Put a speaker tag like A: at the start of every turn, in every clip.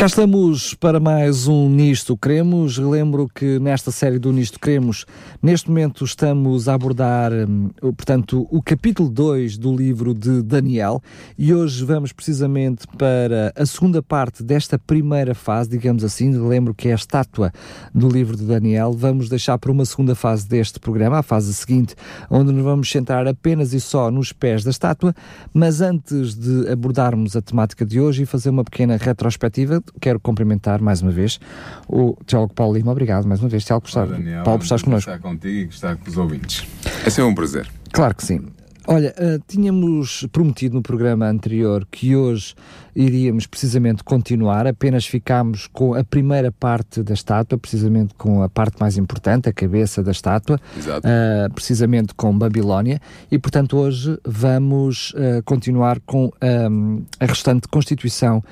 A: Cá estamos para mais um Nisto Cremos. Relembro que nesta série do Nisto Cremos, neste momento estamos a abordar, hum, portanto, o capítulo 2 do livro de Daniel e hoje vamos precisamente para a segunda parte desta primeira fase, digamos assim. Relembro que é a estátua do livro de Daniel. Vamos deixar para uma segunda fase deste programa, a fase seguinte, onde nos vamos centrar apenas e só nos pés da estátua. Mas antes de abordarmos a temática de hoje e fazer uma pequena retrospectiva, quero cumprimentar mais uma vez o Tiago Paulo Lima. Obrigado mais uma vez, Tiago, por estar,
B: Daniel,
A: Paulo, por estares connosco.
B: estar contigo e estar com os ouvintes. É sempre um prazer.
A: Claro que sim. Olha, uh, tínhamos prometido no programa anterior que hoje iríamos precisamente continuar, apenas ficámos com a primeira parte da estátua, precisamente com a parte mais importante, a cabeça da estátua, uh, precisamente com Babilónia, e portanto hoje vamos uh, continuar com um, a restante constituição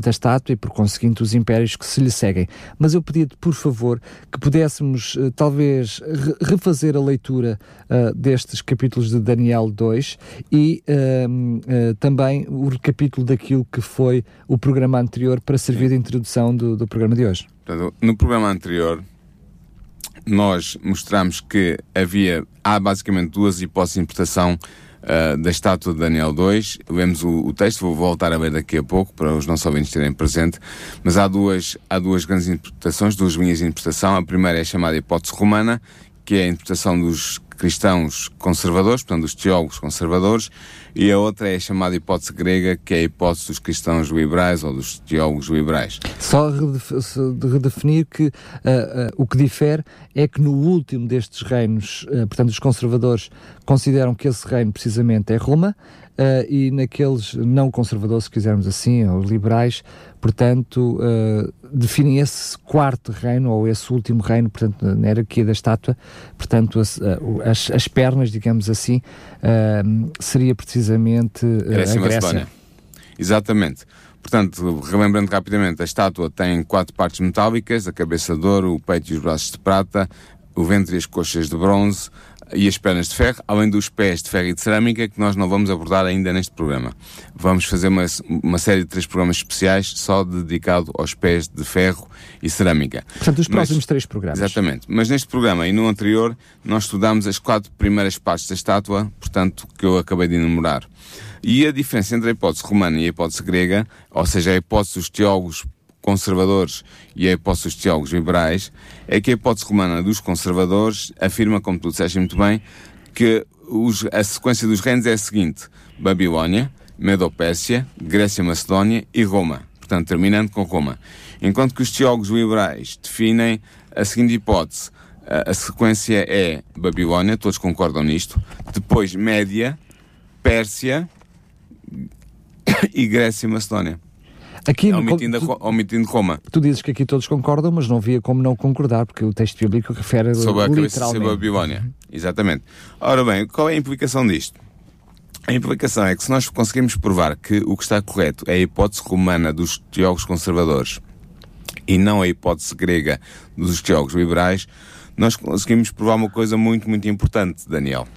A: da estátua e por conseguinte os impérios que se lhe seguem. Mas eu pedia-te, por favor, que pudéssemos talvez re refazer a leitura destes capítulos de Daniel 2 e também o recapítulo daquilo que foi o programa anterior para servir de introdução do, do programa de hoje.
B: Portanto, no programa anterior, nós mostramos que havia, há basicamente duas hipóteses de interpretação uh, da estátua de Daniel 2. Vemos o, o, texto, vou voltar a ver daqui a pouco para os nossos ouvintes terem presente, mas há duas, há duas grandes interpretações, duas linhas de interpretação. A primeira é chamada hipótese romana, que é a interpretação dos cristãos conservadores, portanto, dos teólogos conservadores, e a outra é a chamada hipótese grega, que é a hipótese dos cristãos liberais ou dos teólogos liberais.
A: Só de redefinir que uh, uh, o que difere é que no último destes reinos, uh, portanto, os conservadores consideram que esse reino precisamente é Roma, Uh, e naqueles não conservadores, se quisermos assim, ou liberais, portanto, uh, definem esse quarto reino, ou esse último reino, portanto, na hierarquia da estátua, portanto, as, as, as pernas, digamos assim, uh, seria precisamente a Grécia.
B: Exatamente. Portanto, relembrando rapidamente, a estátua tem quatro partes metálicas, a cabeça de ouro, o peito e os braços de prata, o ventre e as coxas de bronze, e as pernas de ferro, além dos pés de ferro e de cerâmica, que nós não vamos abordar ainda neste programa. Vamos fazer uma, uma série de três programas especiais só dedicado aos pés de ferro e cerâmica.
A: Portanto, os próximos Mas, três programas.
B: Exatamente. Mas neste programa e no anterior, nós estudamos as quatro primeiras partes da estátua, portanto, que eu acabei de enumerar. E a diferença entre a hipótese romana e a hipótese grega, ou seja, a hipótese dos teólogos conservadores e a hipótese dos teólogos liberais, é que a hipótese romana dos conservadores afirma, como tu disseste muito bem, que os, a sequência dos reinos é a seguinte: Babilónia, Medopérsia, Grécia Macedónia e Roma. Portanto, terminando com Roma. Enquanto que os teólogos liberais definem a seguinte hipótese: a, a sequência é Babilónia, todos concordam nisto, depois Média, Pérsia e Grécia Macedónia. Aqui é omitindo, tu, omitindo Roma.
A: Tu dizes que aqui todos concordam, mas não havia como não concordar, porque o texto bíblico refere
B: sobre a
A: literalmente.
B: sobre a Babilónia. Exatamente. Ora bem, qual é a implicação disto? A implicação é que se nós conseguimos provar que o que está correto é a hipótese romana dos teólogos conservadores e não a hipótese grega dos teólogos liberais, nós conseguimos provar uma coisa muito, muito importante, Daniel,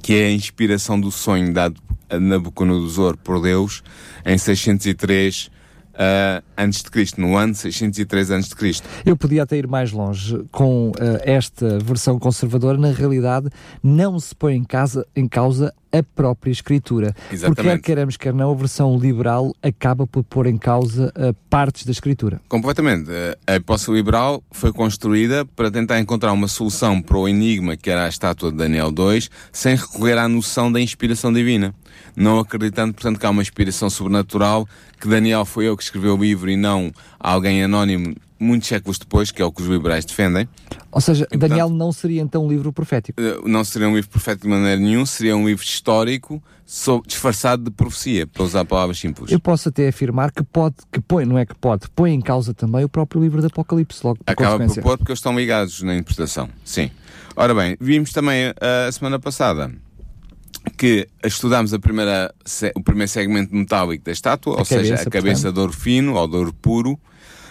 B: que é a inspiração do sonho dado a Nabucodonosor por Deus em 603 uh, antes de Cristo, no ano 603 antes de Cristo.
A: Eu podia até ir mais longe com uh, esta versão conservadora. Na realidade, não se põe em, casa, em causa a própria escritura. Exatamente. Porque quer queremos, quer não, a versão liberal acaba por pôr em causa uh, partes da escritura.
B: Completamente. A hipótese liberal foi construída para tentar encontrar uma solução para o enigma que era a estátua de Daniel II, sem recorrer à noção da inspiração divina não acreditando, portanto, que há uma inspiração sobrenatural, que Daniel foi eu que escreveu o livro e não alguém anónimo muitos séculos depois, que é o que os liberais defendem.
A: Ou seja, e, Daniel portanto, não seria então um livro profético?
B: Eh, não seria um livro profético de maneira nenhuma, seria um livro histórico disfarçado de profecia, para usar palavras simples.
A: Eu posso até afirmar que pode, que põe, não é que pode, põe em causa também o próprio livro do Apocalipse, logo por
B: Acaba por pôr porque eles estão ligados na interpretação, sim. Ora bem, vimos também uh, a semana passada que estudamos a primeira, o primeiro segmento metálico da estátua, a ou cabeça, seja, a cabeça portanto. de ouro fino ou de ouro puro.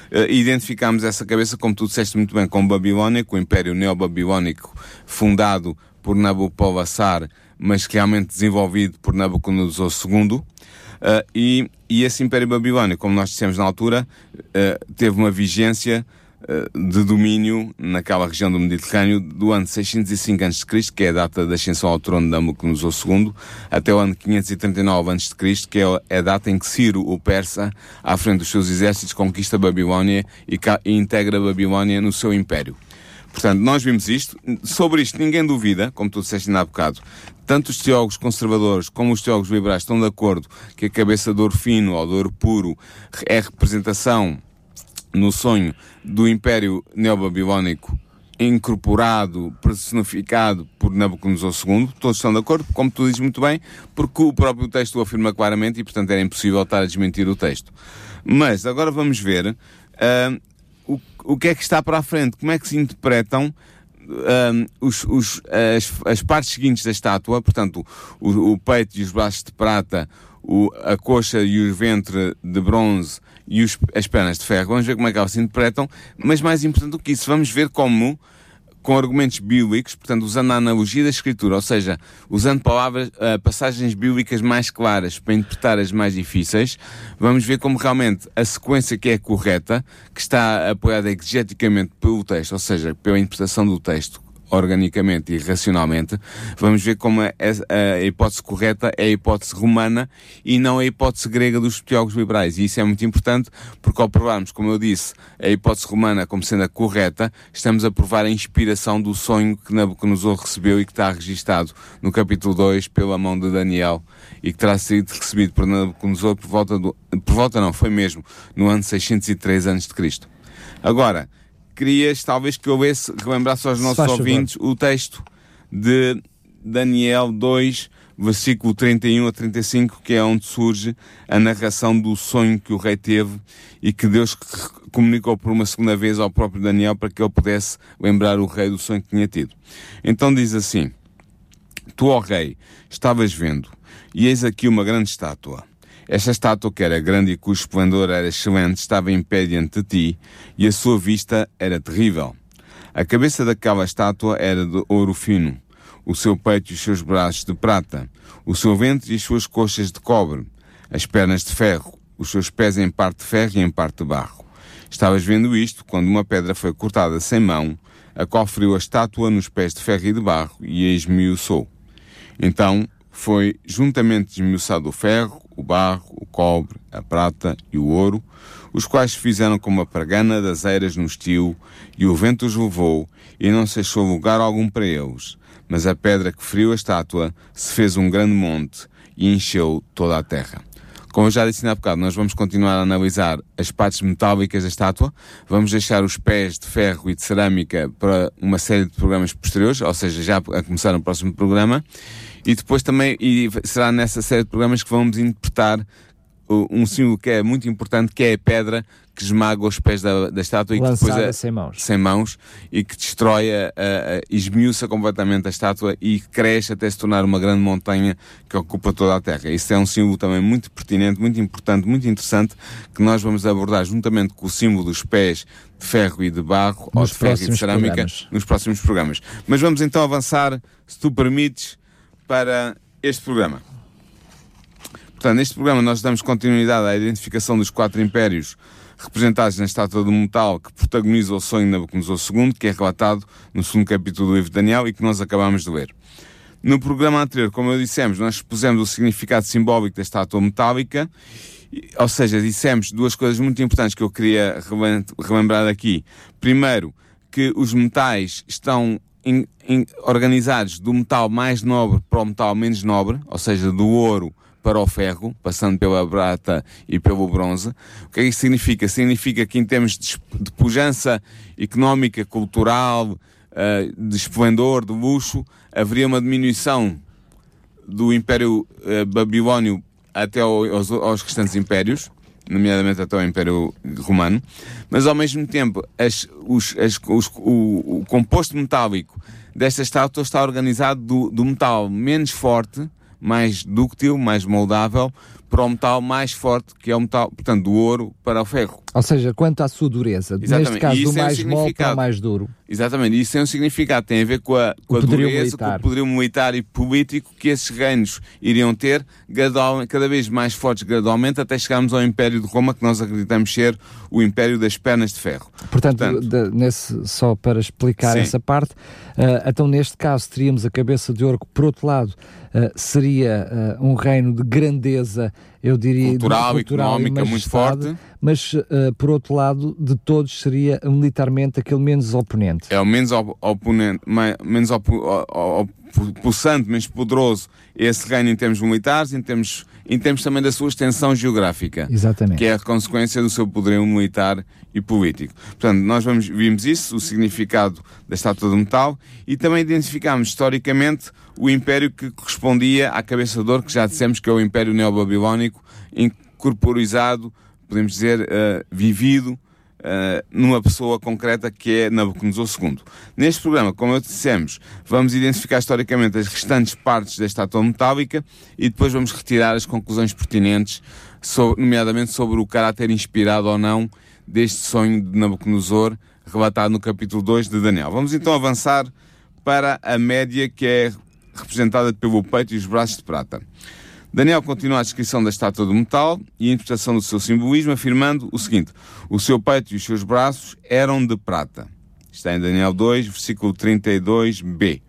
B: Uh, identificámos essa cabeça, como tu disseste muito bem, com Babilónia, com o Império Neobabilónico fundado por Nabopolassar, mas realmente desenvolvido por Nabucodonosor II. Uh, e, e esse Império Babilónico, como nós dissemos na altura, uh, teve uma vigência eh, de domínio naquela região do Mediterrâneo do ano 605 a.C., que é a data da ascensão ao trono de Nabucodonosor II, até o ano 539 a.C., que é a data em que Ciro, o persa, à frente dos seus exércitos, conquista a Babilónia e, e integra a Babilónia no seu império. Portanto, nós vimos isto. Sobre isto, ninguém duvida, como tu disseste ainda há bocado. Tanto os teólogos conservadores como os teólogos liberais estão de acordo que a cabeça de ouro fino ou de ouro puro é representação no sonho do Império Neobabilónico incorporado, personificado por Nabucodonosor II, todos estão de acordo, como tu dizes muito bem, porque o próprio texto o afirma claramente e, portanto, era impossível estar a desmentir o texto. Mas agora vamos ver uh, o, o que é que está para a frente, como é que se interpretam uh, os, os, as, as, partes seguintes da estátua, portanto, o, o peito e os braços de prata, o, a coxa e o ventre de bronze e os, as pernas de ferro. Vamos ver como é que elas se interpretam, mas mais importante do que isso, vamos ver como, com argumentos bíblicos, portanto, usando a analogia da Escritura, ou seja, usando palavras, uh, passagens bíblicas mais claras para interpretar as mais difíceis, vamos ver como realmente a sequência que é correta, que está apoiada exegeticamente pelo texto, ou seja, pela interpretação do texto, organicamente e racionalmente, vamos ver como a, a, hipótese correta é a hipótese romana e não a hipótese grega dos teólogos liberais. E isso é muito importante porque ao provarmos, como eu disse, a hipótese romana como sendo a correta, estamos a provar a inspiração do sonho que Nabucodonosor recebeu e que está registado no capítulo 2 pela mão de Daniel e que terá sido recebido por Nabucodonosor por volta do, por volta não, foi mesmo, no ano 603 a.C. Agora, querias talvez que eu houvesse, relembrasse aos nossos ouvintes favor. o texto de Daniel 2, versículo 31 a 35, que é onde surge a narração do sonho que o rei teve e que Deus comunicou por uma segunda vez ao próprio Daniel para que ele pudesse lembrar o rei do sonho que tinha tido. Então diz assim: Tu, ó rei, estavas vendo, e eis aqui uma grande estátua esta estátua, que era grande e cujo esplendor era excelente, estava em pé diante de ti, e a sua vista era terrível. A cabeça daquela estátua era de ouro fino, o seu peito e os seus braços de prata, o seu ventre e as suas coxas de cobre, as pernas de ferro, os seus pés em parte de ferro e em parte de barro. Estavas vendo isto quando uma pedra foi cortada sem mão, a qual feriu a estátua nos pés de ferro e de barro e a esmiuçou. Então foi juntamente esmiuçado o ferro, o barro, o cobre, a prata e o ouro, os quais fizeram como a pargana das eiras no estio, e o vento os levou, e não se achou lugar algum para eles. Mas a pedra que feriu a estátua se fez um grande monte e encheu toda a terra. Como já disse há bocado, nós vamos continuar a analisar as partes metálicas da estátua, vamos deixar os pés de ferro e de cerâmica para uma série de programas posteriores, ou seja, já a começar no próximo programa, e depois também, e será nessa série de programas que vamos interpretar um símbolo que é muito importante, que é a pedra que esmaga os pés da, da estátua e que depois é,
A: sem mãos.
B: sem mãos e que destrói, a, a, esmiuça completamente a estátua e cresce até se tornar uma grande montanha que ocupa toda a Terra. Isso é um símbolo também muito pertinente, muito importante, muito interessante, que nós vamos abordar juntamente com o símbolo dos pés de ferro e de barro, nos ou de ferro e de cerâmica, programas. nos próximos programas. Mas vamos então avançar, se tu permites, para este programa. Portanto, neste programa nós damos continuidade à identificação dos quatro impérios representados na estátua do metal que protagoniza o sonho de Nabucodonosor II, que é relatado no segundo capítulo do livro de Daniel e que nós acabamos de ler. No programa anterior, como eu dissemos, nós expusemos o significado simbólico da estátua metálica, ou seja, dissemos duas coisas muito importantes que eu queria relembrar aqui. Primeiro, que os metais estão in, in, organizados do metal mais nobre para o metal menos nobre, ou seja, do ouro para o ferro, passando pela prata e pelo bronze. O que é que isso significa? Significa que em termos de, de pujança económica, cultural, uh, de esplendor, de luxo, haveria uma diminuição do Império uh, Babilónio até aos, aos restantes impérios, nomeadamente até o Império Romano, mas ao mesmo tempo as, os, as, os, o, o, composto metálico desta estátua está organizado do, do metal menos forte, mais dúctil, mais moldável, para o metal mais forte, que é o metal, portanto, do ouro para o ferro.
A: Ou seja, quanto à sua dureza,
B: Exatamente.
A: neste caso
B: um
A: mais mole para o mais duro.
B: Exatamente, isso tem um significado, tem a ver com a, com
A: O
B: a dureza,
A: militar.
B: com o poderio militar e político que esses reinos iriam ter, gradual- cada vez mais fortes gradualmente, até chegarmos ao Império de Roma, que nós acreditamos ser o Império das Pernas de Ferro.
A: Portanto,
B: Portanto-
A: de- nesse, só para explicar
B: Sim.
A: essa parte, ah, então neste caso teríamos a cabeça de ouro, que por outro lado ah, seria ah, um reino de grandeza, eu diria,
B: Cultural,
A: cultural e
B: económica, muito forte.
A: mas ah, por outro lado, de todos seria militarmente aquele menos oponente.
B: É o menos op- oponente, menos opo, o- o- o- pulsante, menos poderoso esse reino em termos militares, em termos, em termos também da sua extensão geográfica.
A: Exatamente.
B: que é a consequência do seu poderio militar e político. Portanto, nós vamos, vimos isso, o significado da estátua do metal, e também identificámos historicamente o império que correspondia à cabeça de ouro, que já dissemos que é o Império Neobabilónico, incorporizado, podemos dizer, eh, vivido, eh, numa pessoa concreta que é Nabucodonosor II. Neste programa, como eu dissemos, vamos identificar historicamente as restantes partes da estátua metálica e depois vamos retirar as conclusões pertinentes, sobre- nomeadamente sobre o caráter inspirado ou não deste sonho de Nabucodonosor, relatado no capítulo 2 de Daniel. Vamos então avançar para a média que é representada pelo peito e os braços de prata. Daniel continua a descrição da estátua do metal e a interpretação do seu simbolismo, afirmando o seguinte: o seu peito e os seus braços eram de prata. Está em Daniel 2, versículo 32b.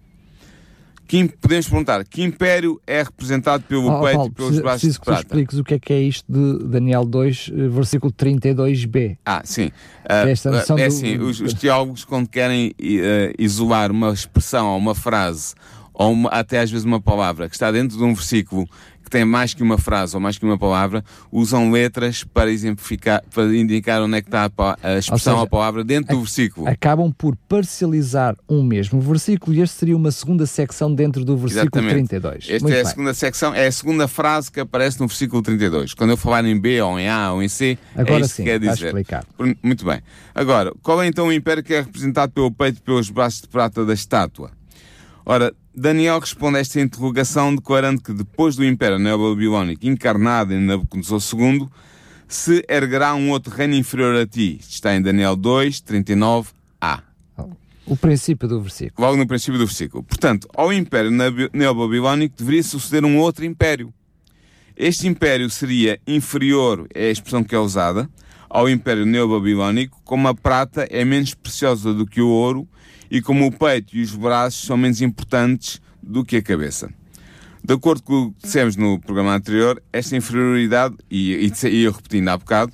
B: Que, podemos perguntar: que império é representado pelo
A: Oh,
B: peito
A: Paulo,
B: e pelos braços
A: preciso
B: de
A: que tu
B: prata?
A: expliques o que é que é isto de Daniel 2, eh, versículo 32b.
B: Ah, sim. Ah,
A: Esta noção
B: é
A: do-
B: assim, os, os teólogos, quando querem eh, isolar uma expressão ou uma frase, ou uma- até às vezes uma palavra, que está dentro de um versículo que tem mais que uma frase ou mais que uma palavra, usam letras para exemplificar, para indicar onde é que está a, a expressão
A: seja,
B: ou a palavra dentro do versículo.
A: Acabam por parcializar um mesmo versículo e este seria uma segunda secção dentro do versículo
B: Exatamente.
A: 32.
B: Esta
A: Muito
B: é a
A: bem.
B: segunda secção, é a segunda frase que aparece no versículo 32. Quando eu falar em B ou em A ou em C,
A: Agora
B: é isto
A: sim,
B: que quer dizer.
A: explicado.
B: Por- Muito bem. Agora, qual é então o império que é representado pelo peito e pelos braços de prata da estátua? Ora, Daniel responde a esta interrogação declarando que depois do Império Neobabilónico encarnado em Nabucodonosor II, se erguerá um outro reino inferior a ti. Está em Daniel 2, 39a.
A: O princípio do versículo.
B: Logo no princípio do versículo. Portanto, ao Império Neobabilónico deveria suceder um outro império. Este império seria inferior, é a expressão que é usada, ao Império Neobabilónico, como a prata é menos preciosa do que o ouro e como o peito e os braços são menos importantes do que a cabeça. De acordo com o que dissemos no programa anterior, esta inferioridade, e, e, e eu repetindo há bocado,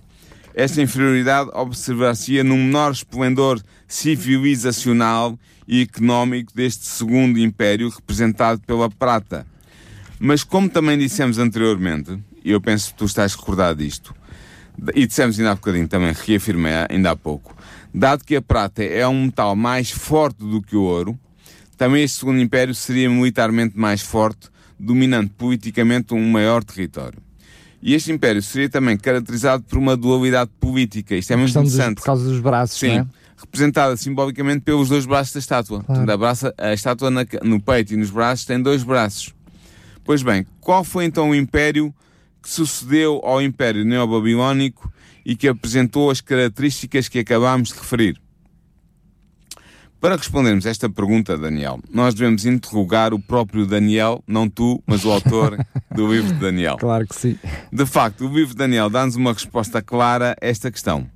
B: esta inferioridade observar-se-ia num menor esplendor civilizacional e económico deste segundo império representado pela prata. Mas como também dissemos anteriormente, e eu penso que tu estás recordado disto, e dissemos ainda há bocadinho também, reafirmei ainda há pouco, dado que a prata é um metal mais forte do que o ouro, também este segundo império seria militarmente mais forte, dominando politicamente um maior território. E este império seria também caracterizado por uma dualidade política. Isto é muito
A: Questão dos-
B: interessante.
A: por causa dos braços,
B: Sim,
A: é?
B: representada simbolicamente pelos dois braços da estátua. Portanto, a, braça- a estátua na no peito e nos braços tem dois braços. Pois bem, qual foi então o império que sucedeu ao Império Neobabilónico e que apresentou as características que acabámos de referir? Para respondermos a esta pergunta, Daniel, nós devemos interrogar o próprio Daniel, não tu, mas o autor do livro de Daniel.
A: Claro que sim.
B: De facto, o livro de Daniel dá-nos uma resposta clara a esta questão.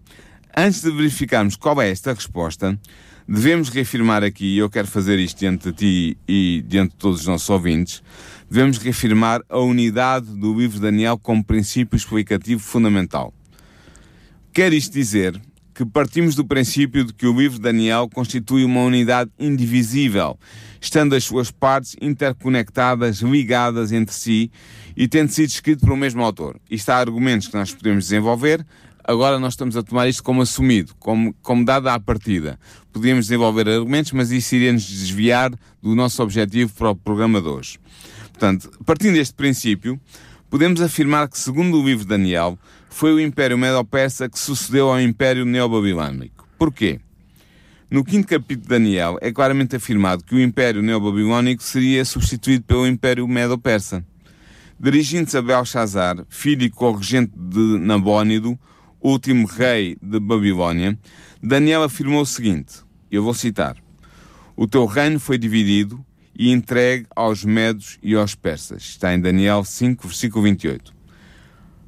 B: Antes de verificarmos qual é esta resposta, devemos reafirmar aqui, e eu quero fazer isto diante de ti e diante de todos os nossos ouvintes, devemos reafirmar a unidade do livro de Daniel como princípio explicativo fundamental. Quer isto dizer que partimos do princípio de que o livro de Daniel constitui uma unidade indivisível, estando as suas partes interconectadas, ligadas entre si e tendo sido escrito um mesmo autor. Isto há argumentos que nós podemos desenvolver, agora nós estamos a tomar isto como assumido, como, como dado à partida. Podíamos desenvolver argumentos, mas isso iria nos desviar do nosso objetivo para o programa de hoje. Portanto, partindo deste princípio, podemos afirmar que, segundo o livro de Daniel, foi o Império Medo-Persa que sucedeu ao Império Neobabilónico. Porquê? No quinto capítulo de Daniel é claramente afirmado que o Império Neobabilónico seria substituído pelo Império Medo-Persa. Dirigindo-se a Belshazzar, filho e corregente de Nabónido, último rei de Babilónia, Daniel afirmou o seguinte, eu vou citar, O teu reino foi dividido e entregue aos medos e aos persas. Está em Daniel 5, versículo 28.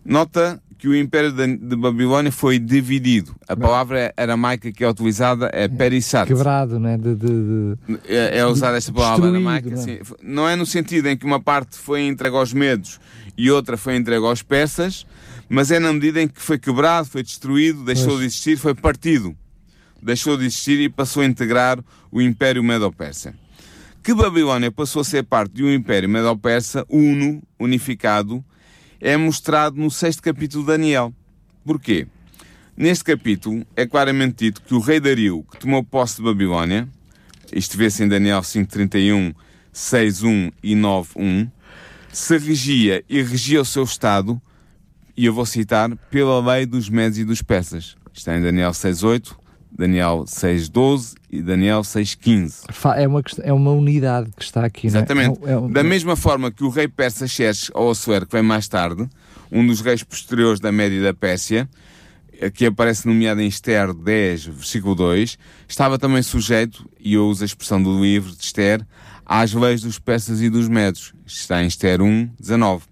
B: Nota que o Império de Babilónia foi dividido. A palavra aramaica que é utilizada é perissat.
A: Quebrado, né? De, de, de...
B: É, é usada esta palavra aramaica. Não. É? não é no sentido em que uma parte foi entregue aos medos e outra foi entregue aos persas, mas é na medida em que foi quebrado, foi destruído, deixou pois. de existir, foi partido. Deixou de existir e passou a integrar o Império Medo-Persa. Que Babilónia passou a ser parte de um Império Medo-Persa uno, unificado, é mostrado no sexto capítulo de Daniel. Porquê? Neste capítulo é claramente dito que o rei Dario, que tomou posse de Babilónia, isto vê-se em Daniel 5.31, 6.1 e 9.1, se regia e regia o seu Estado, e eu vou citar, pela lei dos Medes e dos Persas. Está em Daniel 6.8, Daniel 6.12 e Daniel 6.15.
A: É uma, é uma unidade que está aqui,
B: Exatamente.
A: Não é? É
B: um... Da mesma forma que o rei persa Xerxes ou Assuero, que vem mais tarde, um dos reis posteriores da Média e da Pérsia, que aparece nomeado em Esther 10, versículo 2, estava também sujeito, e eu uso a expressão do livro de Esther, às leis dos persas e dos medos. Está em Esther 1, 19.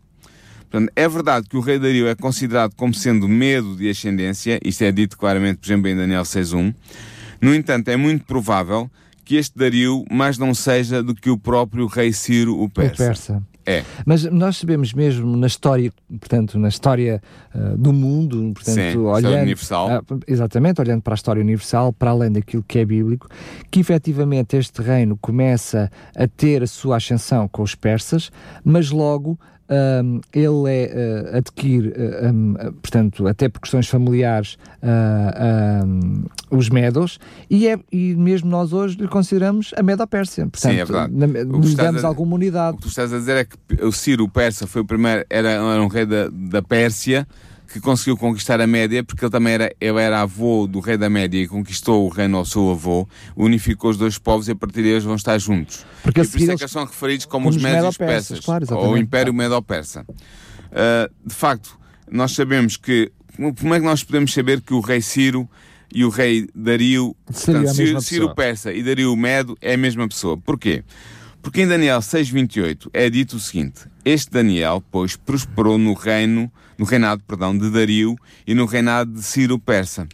B: Portanto, é verdade que o rei Dario é considerado como sendo medo de ascendência, isto é dito claramente, por exemplo, em Daniel 6.1. No entanto, é muito provável que este Dario mais não seja do que o próprio rei Ciro, o persa.
A: O persa.
B: É.
A: Mas nós sabemos mesmo na história, portanto, na história uh, do mundo, portanto,
B: Sim,
A: olhando
B: universal.
A: Uh, exatamente, olhando para a história universal, para além daquilo que é bíblico, que efetivamente este reino começa a ter a sua ascensão com os persas, mas logo um, ele é, uh, adquire, uh, um, portanto, até por questões familiares, uh, um, os Medos, e, é, e mesmo nós hoje lhe consideramos a Medo-Pérsia. Portanto,
B: Sim, é verdade.
A: Nos damos a, alguma unidade.
B: O que tu estás a dizer é que o Ciro Persa foi o primeiro, era, era um rei da, da Pérsia, que conseguiu conquistar a Média, porque ele também era, ele era avô do rei da Média e conquistou o reino ao seu avô, unificou os dois povos e a partir de eles vão estar juntos.
A: Porque
B: e por isso é que eles são referidos como, como os Médios os Persas,
A: claro,
B: ou o Império Medo-Persa. Uh, de facto, nós sabemos que, como é que nós podemos saber que o rei Ciro e o rei Dario, portanto, Ciro, Ciro Persa e Dario Medo é a mesma pessoa. Porquê? Porque em Daniel 6.28 é dito o seguinte, este Daniel, pois, prosperou no reino no reinado, perdão, de Dario e no reinado de Ciro Persa.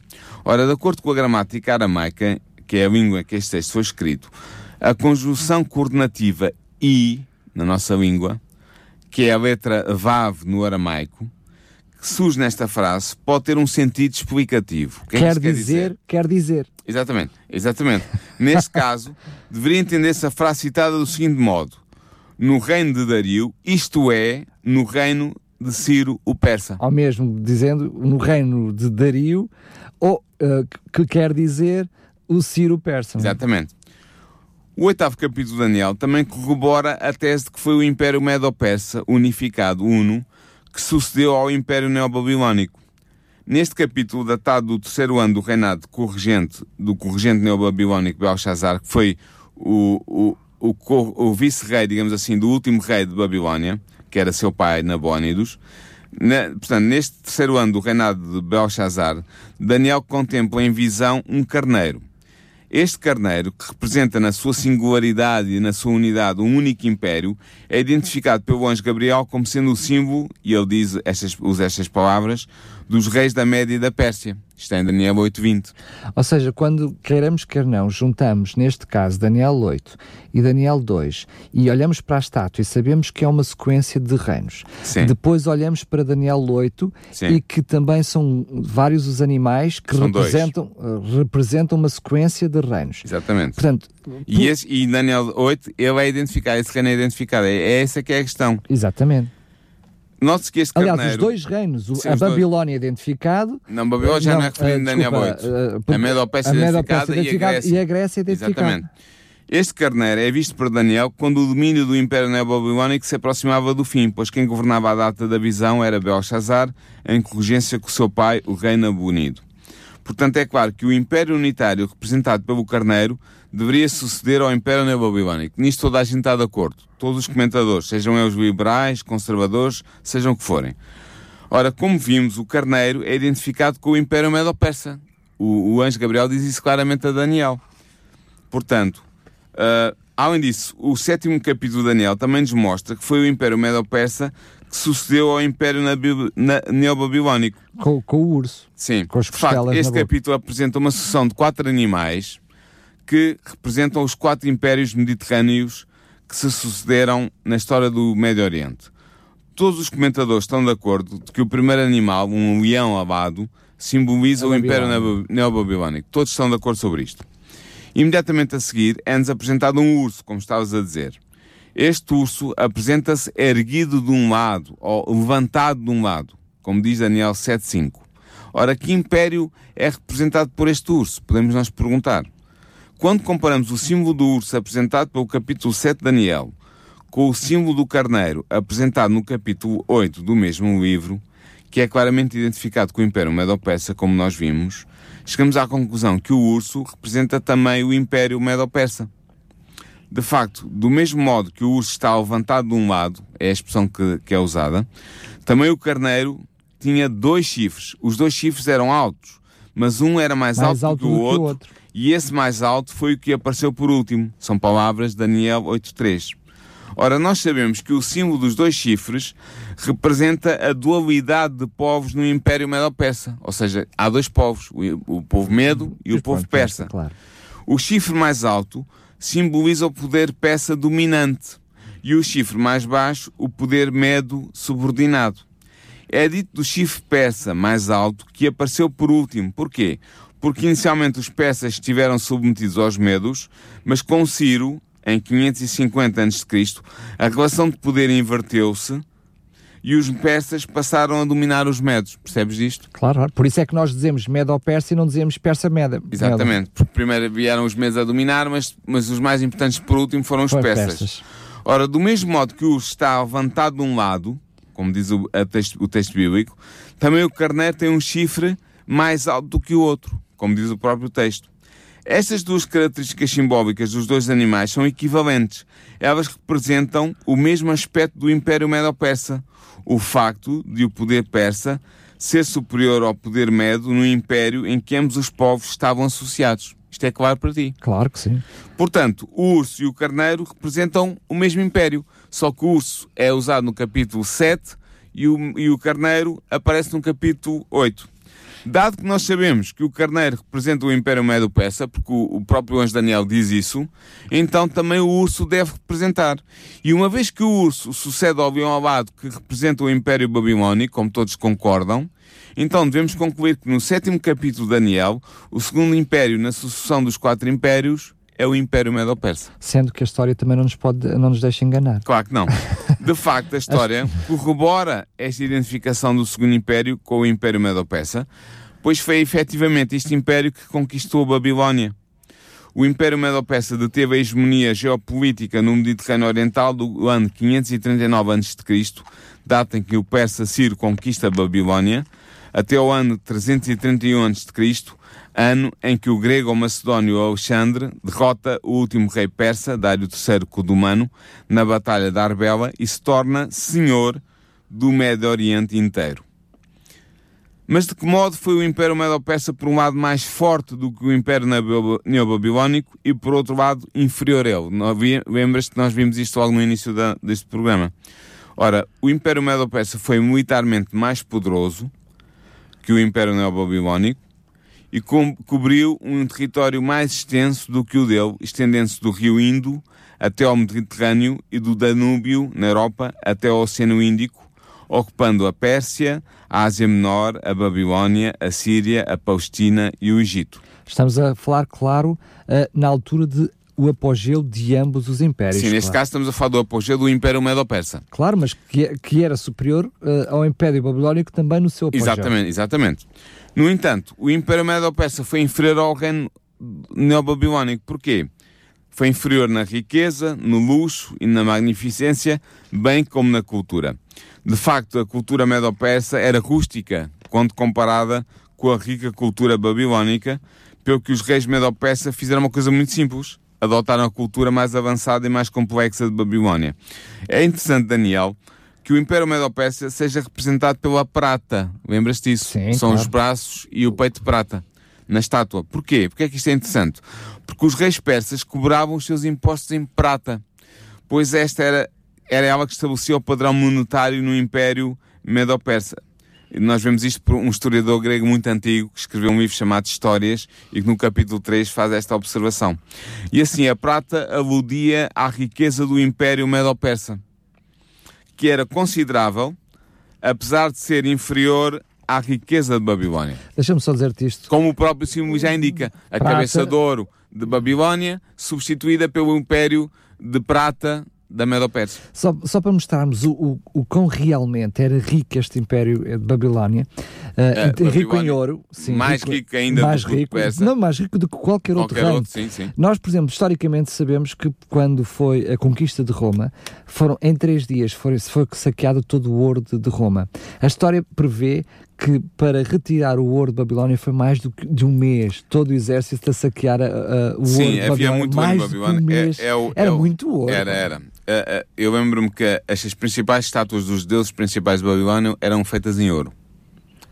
B: Ora, de acordo com a gramática aramaica, que é a língua em que este texto foi escrito, a conjunção coordenativa i, na nossa língua, que é a letra vav no aramaico, surge nesta frase, pode ter um sentido explicativo.
A: Quer, quer, dizer, dizer, quer dizer.
B: Exatamente, exatamente. Neste caso, deveria entender-se a frase citada do seguinte modo: No reino de Dario, isto é, no reino de Ciro o Persa.
A: Ao mesmo dizendo no reino de Dario, ou, uh, que quer dizer o Ciro Persa.
B: Exatamente. O oitavo capítulo de Daniel também corrobora a tese de que foi o Império Medo-Persa unificado, uno, que sucedeu ao Império Neobabilónico. Neste capítulo, datado do terceiro ano do reinado corregente, do corregente neobabilónico Belshazzar, que foi o, o, o, o vice-rei, digamos assim, do último rei de Babilónia, que era seu pai Nabónidos. Na, portanto, neste terceiro ano do reinado de Belshazzar, Daniel contempla em visão um carneiro. Este carneiro, que representa na sua singularidade e na sua unidade um único império, é identificado pelo anjo Gabriel como sendo o símbolo, e ele diz estas, usa estas palavras, dos reis da Média e da Pérsia. Está em Daniel 8.20.
A: Ou seja, quando queiramos quer não, juntamos, neste caso, Daniel 8 e Daniel 2 e olhamos para a estátua e sabemos que é uma sequência de reinos.
B: Sim.
A: Depois olhamos para Daniel 8
B: Sim.
A: e que também são vários os animais que representam, representam uma sequência de reinos.
B: Exatamente.
A: Portanto,
B: e, esse, e Daniel 8, ele é identificado, esse reino é identificado. É, é essa que é a questão.
A: Exatamente.
B: Note-se que este
A: Aliás,
B: carneiro...
A: os dois reinos, o, Sim, a Babilónia dois... identificado...
B: Não, Babilónia já não, não é referido em Daniel 8. Uh, a Medo-Pérsia identificada, identificada, e a Grécia.
A: E a Grécia identificada.
B: Exatamente. Este carneiro é visto por Daniel quando o domínio do Império Neobabilónico se aproximava do fim, pois quem governava a data da visão era Belshazzar, em corrigência com o seu pai, o rei Nabonido. Portanto, é claro que o Império Unitário, representado pelo Carneiro, deveria suceder ao Império Neobabilónico. Nisto toda a gente está de acordo. Todos os comentadores, sejam eles liberais, conservadores, sejam o que forem. Ora, como vimos, o carneiro é identificado com o Império Medo-Persa. O, o anjo Gabriel diz isso claramente a Daniel. Portanto, uh, além disso, o sétimo capítulo de Daniel também nos mostra que foi o Império Medo-Persa que sucedeu ao Império Neobabilónico.
A: Com, com, o urso.
B: Sim. Com as facto, este capítulo apresenta uma sucessão de quatro animais que representam os quatro impérios mediterrâneos que se sucederam na história do Médio Oriente. Todos os comentadores estão de acordo de que o primeiro animal, um leão alado, simboliza o Império Neobabilónico. Todos estão de acordo sobre isto. Imediatamente a seguir é-nos apresentado um urso, como estavas a dizer. Este urso apresenta-se erguido de um lado, ou levantado de um lado, como diz Daniel 7.5. Ora, que império é representado por este urso? Podemos nós perguntar. Quando comparamos o símbolo do urso apresentado pelo capítulo 7 de Daniel com o símbolo do carneiro apresentado no capítulo 8 do mesmo livro, que é claramente identificado com o Império Medo-Persa, como nós vimos, chegamos à conclusão que o urso representa também o Império Medo-Persa. De facto, do mesmo modo que o urso está levantado de um lado, é a expressão que, que é usada, também o carneiro tinha dois chifres. Os dois chifres eram altos, mas um era mais, mais alto, alto, que o, outro, que outro, e esse mais alto foi o que apareceu por último. São palavras de Daniel 8.3. Ora, nós sabemos que o símbolo dos dois chifres representa a dualidade de povos no Império Medo-Persa. Ou seja, há dois povos, o, o povo Medo e o povo Persa.
A: Claro.
B: O chifre mais alto simboliza o poder persa dominante e o chifre mais baixo, o poder medo subordinado. É dito do chifre persa mais alto que apareceu por último. Porquê? Porque inicialmente os persas estiveram submetidos aos medos, mas com Ciro, em 550 a.C., a relação de poder inverteu-se e os persas passaram a dominar os medos. Percebes isto?
A: Claro, por isso é que nós dizemos Medo-Persa e não dizemos Persa-Meda.
B: Exatamente, porque primeiro vieram os medos a dominar, mas, mas os mais importantes por último foram os Foi persas. persas. Ora, do mesmo modo que o está levantado de um lado, como diz o, texto, o texto bíblico, também o carneiro tem um chifre mais alto do que o outro, como diz o próprio texto. Estas duas características simbólicas dos dois animais são equivalentes. Elas representam o mesmo aspecto do Império Medo-Persa, o facto de o poder persa ser superior ao poder medo no império em que ambos os povos estavam associados. Isto é claro para ti?
A: Claro que sim.
B: Portanto, o urso e o carneiro representam o mesmo império, só que o urso é usado no capítulo 7 e o, e o carneiro aparece no capítulo 8. Dado que nós sabemos que o carneiro representa o Império Medo-Persa, porque o, próprio anjo Daniel diz isso, então também o urso deve representar. E uma vez que o urso sucede ao leão alado que representa o Império Babilónico, como todos concordam, então devemos concluir que no sétimo capítulo de Daniel, o segundo império na sucessão dos quatro impérios é o Império Medo-Persa.
A: Sendo que a história também não nos, pode, não nos deixa enganar.
B: Claro que não. De facto, a história corrobora esta identificação do Segundo Império com o Império Medo-Persa, pois foi efetivamente este império que conquistou a Babilónia. O Império Medo-Persa deteve a hegemonia geopolítica no Mediterrâneo Oriental do ano 539 a.C., data em que o persa Ciro conquista a Babilónia, até o ano 331 a.C., ano em que o grego macedónio Alexandre derrota o último rei persa, Dário III Codumano, na Batalha de Arbela e se torna senhor do Médio Oriente inteiro. Mas de que modo foi o Império Medo-Persa, por um lado, mais forte do que o Império Neobabilónico e, por outro lado, inferior a ele? Lembras-te que nós vimos isto logo no início da, deste programa? Ora, o Império Medo-Persa foi militarmente mais poderoso que o Império Neobabilónico e co cobriu um território mais extenso do que o dele, estendendo-se do rio Indo até ao Mediterrâneo e do Danúbio, na Europa, até ao Oceano Índico, ocupando a Pérsia, a Ásia Menor, a Babilónia, a Síria, a Palestina e o Egito.
A: Estamos a falar, claro, uh, na altura de o apogeu de ambos os impérios.
B: Sim, neste
A: claro.
B: caso estamos a falar do apogeu do Império Medo-Persa.
A: Claro, mas que, que era superior uh, ao Império Babilónico também no seu apogeu.
B: Exatamente, exatamente. No entanto, o Império Medo-Persa foi inferior ao reino neobabilónico. Porquê? Foi inferior na riqueza, no luxo e na magnificência, bem como na cultura. De facto, a cultura medo-persa era rústica quando comparada com a rica cultura babilónica, pelo que os reis medo-persa fizeram uma coisa muito simples. Adotaram a cultura mais avançada e mais complexa de Babilónia. É interessante, Daniel, que o Império Medo-Persa seja representado pela prata. Lembras-te disso?
A: Sim,
B: São
A: claro.
B: os braços e o peito de prata na estátua. Porquê? Porque é que isto é interessante? Porque os reis persas cobravam os seus impostos em prata, pois esta era, era ela que estabelecia o padrão monetário no Império Medo-Persa. Nós vemos isto por um historiador grego muito antigo que escreveu um livro chamado Histórias e que no capítulo 3 faz esta observação. E assim, a prata aludia à riqueza do Império Medo-Persa, que era considerável, apesar de ser inferior à riqueza de Babilónia.
A: Deixa-me só dizer-te isto.
B: Como o próprio símbolo já indica, a
A: Prata.
B: cabeça de ouro de Babilónia substituída pelo Império de Prata da Medo-Pérsia.
A: Só, só para mostrarmos o, o, o quão realmente era rico este Império de Babilónia, eh,
B: É,
A: rico em ouro, sim,
B: mais rico ainda do
A: mais
B: que o
A: rico, não mais rico do que qualquer, outro
B: Qualquer
A: reino.
B: outro, sim, sim.
A: Nós, por exemplo, historicamente sabemos que quando foi a conquista de Roma, foram em três dias foi, foi saqueado todo o ouro de, de Roma. A história prevê que para retirar o ouro de Babilónia foi mais do que de um mês. Todo o exército a saquear a- a- o ouro
B: Sim,
A: de
B: havia
A: Babilónia.
B: muito ouro
A: mais
B: em
A: do que
B: Babilónia.
A: um.
B: É- é o-
A: era
B: é o-
A: muito ouro.
B: Era, era. Eh, eh, Eu lembro-me que as principais estátuas dos deuses principais de Babilónia eram feitas em ouro.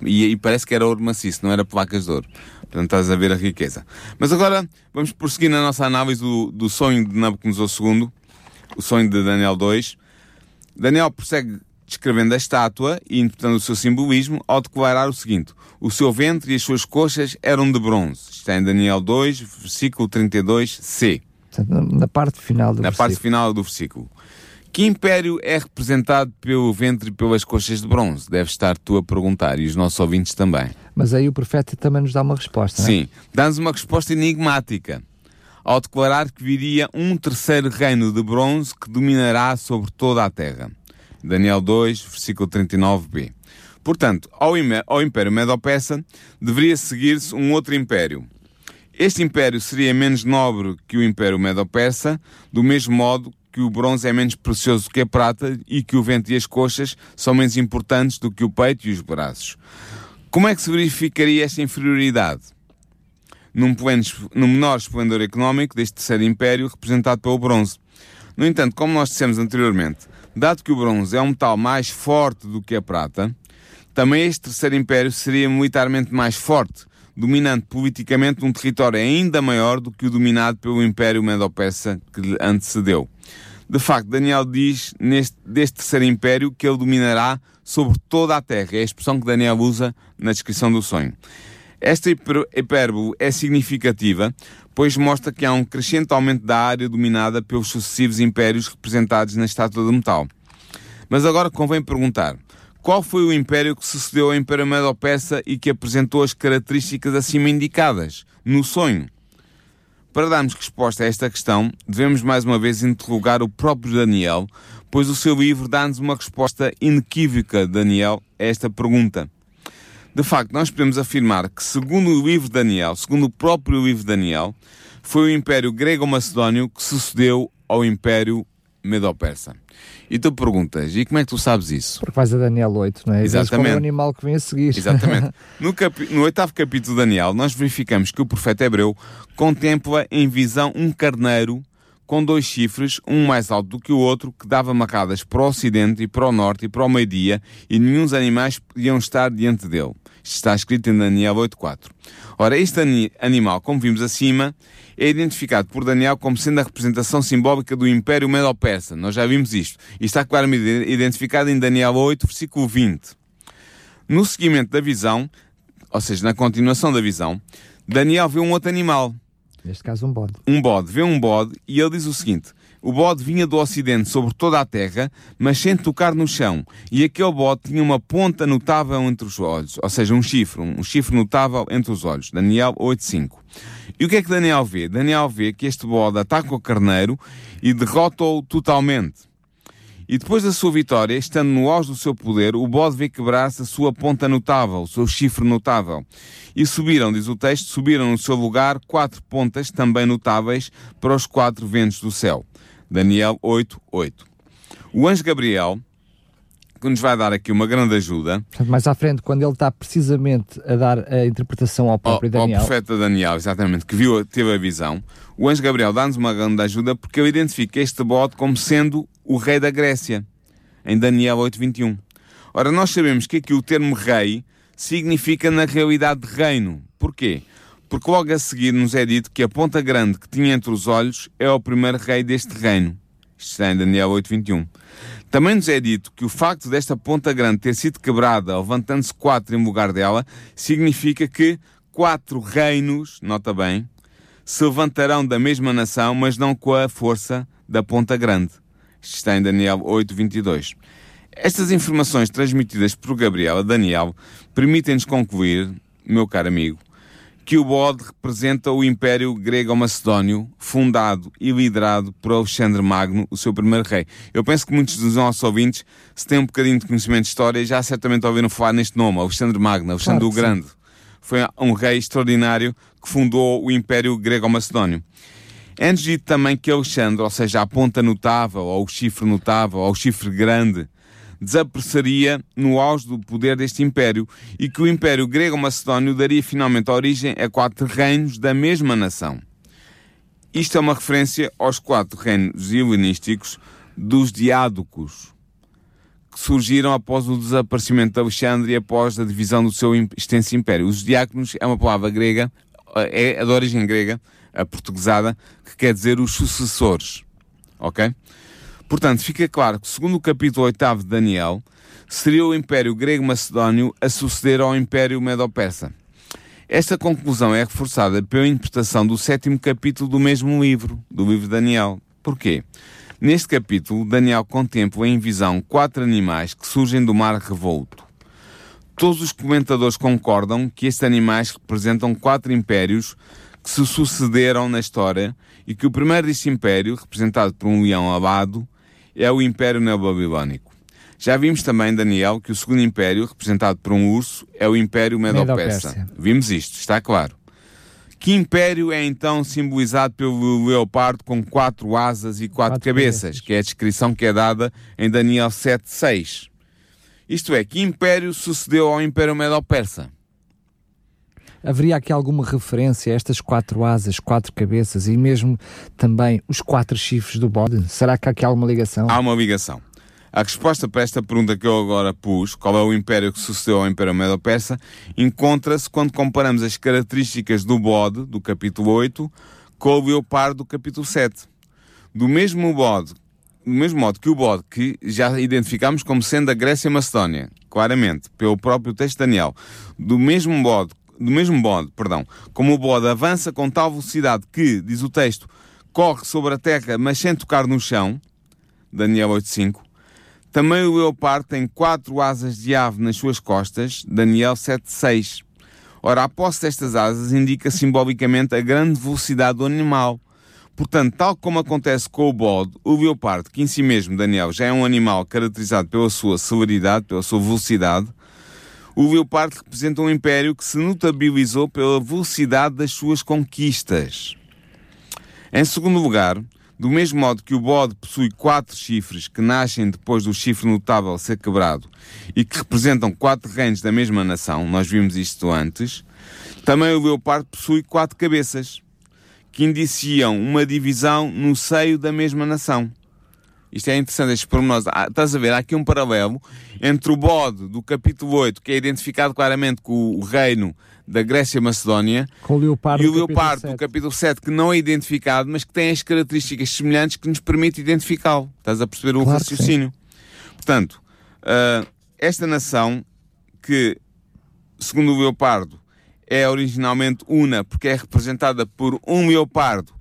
B: E, e parece que era ouro maciço, não era placas de ouro. Portanto, estás a ver a riqueza. Mas agora vamos prosseguir na nossa análise do, do sonho de Nabucodonosor II, o sonho de Daniel 2. Daniel prossegue descrevendo a estátua e interpretando o seu simbolismo ao declarar o seguinte: O seu ventre e as suas coxas eram de bronze. Está em Daniel 2, versículo 32c
A: Portanto, na, parte final do
B: na parte
A: versículo.
B: final do versículo. Que império é representado pelo ventre e pelas coxas de bronze? Deve estar tu a perguntar e os nossos ouvintes também.
A: Mas aí o profeta também nos dá uma resposta. é?
B: Sim, dá-nos uma resposta enigmática ao declarar que viria um terceiro reino de bronze que dominará sobre toda a terra. Daniel 2, versículo 39b. Portanto, ao, Império Medo-Persa deveria seguir-se um outro império. Este império seria menos nobre que o Império Medo-Persa, do mesmo modo que o bronze é menos precioso que a prata e que o vento e as coxas são menos importantes do que o peito e os braços. Como é que se verificaria esta inferioridade? Num, num menor esplendor económico deste terceiro império representado pelo bronze. No entanto, como nós dissemos anteriormente, dado que o bronze é um metal mais forte do que a prata, também este terceiro império seria militarmente mais forte, dominando politicamente um território ainda maior do que o dominado pelo Império Medo-Persa que lhe antecedeu. De facto, Daniel diz neste, deste terceiro império que ele dominará sobre toda a terra. É a expressão que Daniel usa na descrição do sonho. Esta hipérbole é significativa, pois mostra que há um crescente aumento da área dominada pelos sucessivos impérios representados na estátua de metal. Mas agora convém perguntar: qual foi o império que sucedeu ao Império Medo-Persa e que apresentou as características acima indicadas no sonho? Para darmos resposta a esta questão, devemos mais uma vez interrogar o próprio Daniel, pois o seu livro dá-nos uma resposta inequívoca, Daniel, a esta pergunta. De facto, nós podemos afirmar que, segundo o livro de Daniel, segundo o próprio livro de Daniel, foi o Império Grego-Macedónio que sucedeu ao Império Medo-Persa. E tu perguntas, e como é que tu sabes isso?
A: Porque vais a Daniel 8, não é? É
B: Exatamente.
A: o animal que vem a seguir.
B: Exatamente. No, no oitavo capítulo de Daniel, nós verificamos que o profeta hebreu contempla em visão um carneiro com dois chifres, um mais alto do que o outro, que dava marcadas para o ocidente e para o norte e para o meio-dia, e nenhum dos animais podiam estar diante dele. Isto está escrito em Daniel 8.4. Ora, este ani- animal, como vimos acima, é identificado por Daniel como sendo a representação simbólica do Império Medo-Persa. Nós já vimos isto. E está claramente identificado em Daniel 8, versículo 20. No seguimento da visão, ou seja, na continuação da visão, Daniel vê um outro animal,
A: Neste caso, um bode.
B: um bode, vê um bode e ele diz o seguinte: o bode vinha do ocidente sobre toda a terra, mas sem tocar no chão, e aquele bode tinha uma ponta notável entre os olhos, ou seja, um chifre, um chifre notável entre os olhos. Daniel 8:5. E o que é que Daniel vê? Daniel vê que este bode ataca o carneiro e derrota-o totalmente. E depois da sua vitória, estando no auge do seu poder, o bode vê quebrar-se a sua ponta notável, o seu chifre notável. E subiram, diz o texto, subiram no seu lugar quatro pontas também notáveis para os quatro ventos do céu. Daniel 8, 8. O anjo Gabriel que nos vai dar aqui uma grande ajuda.
A: Mais à frente, quando ele está precisamente a dar a interpretação ao próprio
B: ao,
A: Daniel.
B: Ao profeta Daniel, exatamente, que viu, teve a visão, o anjo Gabriel dá-nos uma grande ajuda porque ele identifica este bode como sendo o rei da Grécia, em Daniel 8.21. Ora, nós sabemos que aqui o termo rei significa na realidade reino. Porquê? Porque logo a seguir nos é dito que a ponta grande que tinha entre os olhos é o primeiro rei deste reino. Isto está em Daniel 8.21. Também nos é dito que o facto desta ponta grande ter sido quebrada, levantando-se quatro em lugar dela, significa que quatro reinos, nota bem, se levantarão da mesma nação, mas não com a força da ponta grande. Isto está em Daniel 8.22. Estas informações transmitidas por Gabriel a Daniel permitem-nos concluir, meu caro amigo, que o bode representa o Império Grego-Macedónio, fundado e liderado por Alexandre Magno, o seu primeiro rei. Eu penso que muitos dos nossos ouvintes, se têm um bocadinho de conhecimento de história, já certamente ouviram falar neste nome, Alexandre Magno, Alexandre claro o Grande. Sim. Foi um rei extraordinário que fundou o Império Grego-Macedónio. Antes dito também que Alexandre, ou seja, a ponta notável, ou o chifre notável, ou o chifre grande, desapareceria no auge do poder deste império e que o Império Grego-Macedónio daria finalmente origem a quatro reinos da mesma nação. Isto é uma referência aos quatro reinos helenísticos dos diádocos, que surgiram após o desaparecimento de Alexandre e após a divisão do seu extenso império. Os diáconos é uma palavra grega, é de origem grega, a portuguesada, que quer dizer os sucessores. Ok? Portanto, fica claro que, segundo o capítulo 8 de Daniel, seria o Império Grego-Macedónio a suceder ao Império Medo-Persa. Esta conclusão é reforçada pela interpretação do sétimo capítulo do mesmo livro, do livro de Daniel. Porquê? Neste capítulo, Daniel contempla em visão quatro animais que surgem do mar revolto. Todos os comentadores concordam que estes animais representam quatro impérios que se sucederam na história e que o primeiro deste império, representado por um leão alado, é o Império Neobabilónico. Já vimos também, Daniel, que o segundo império, representado por um urso, é o Império Medo-Persa. Vimos isto, está claro. Que império é então simbolizado pelo leopardo com quatro asas e quatro, quatro cabeças, cabeças, que é a descrição que é dada em Daniel 7.6. Isto é, que império sucedeu ao Império Medo-Persa?
A: Haveria aqui alguma referência a estas quatro asas, quatro cabeças e mesmo também os quatro chifres do bode? Será que há aqui alguma ligação?
B: Há uma ligação. A resposta para esta pergunta que eu agora pus, qual é o império que sucedeu ao Império Medo-Persa, encontra-se quando comparamos as características do bode, do capítulo 8, com o leopardo do capítulo 7. Do mesmo bode, do mesmo modo que o bode que já identificamos como sendo a Grécia e Macedónia, claramente, pelo próprio texto de Daniel, do mesmo bode do mesmo bode, perdão, como o bode avança com tal velocidade que, diz o texto, corre sobre a terra, mas sem tocar no chão, Daniel 8.5, também o leopardo tem quatro asas de ave nas suas costas, Daniel 7.6. Ora, a posse destas asas indica simbolicamente a grande velocidade do animal. Portanto, tal como acontece com o bode, o leopardo, que em si mesmo, Daniel, já é um animal caracterizado pela sua celeridade, pela sua velocidade, o Leopardo representa um império que se notabilizou pela velocidade das suas conquistas. Em segundo lugar, do mesmo modo que o bode possui quatro chifres que nascem depois do chifre notável ser quebrado e que representam quatro reinos da mesma nação, nós vimos isto antes, também o leopardo possui quatro cabeças, que indiciam uma divisão no seio da mesma nação. Isto é interessante, estes pormenores. Ah, estás a ver, há aqui um paralelo entre o bode do capítulo 8, que é identificado claramente com o reino da Grécia Macedónia,
A: com o leopardo
B: e o leopardo do capítulo 7, que não é identificado, mas que tem as características semelhantes que nos permite identificá-lo. Estás a perceber o claro raciocínio? Portanto, uh, esta nação, que, segundo o leopardo, é originalmente una, porque é representada por um leopardo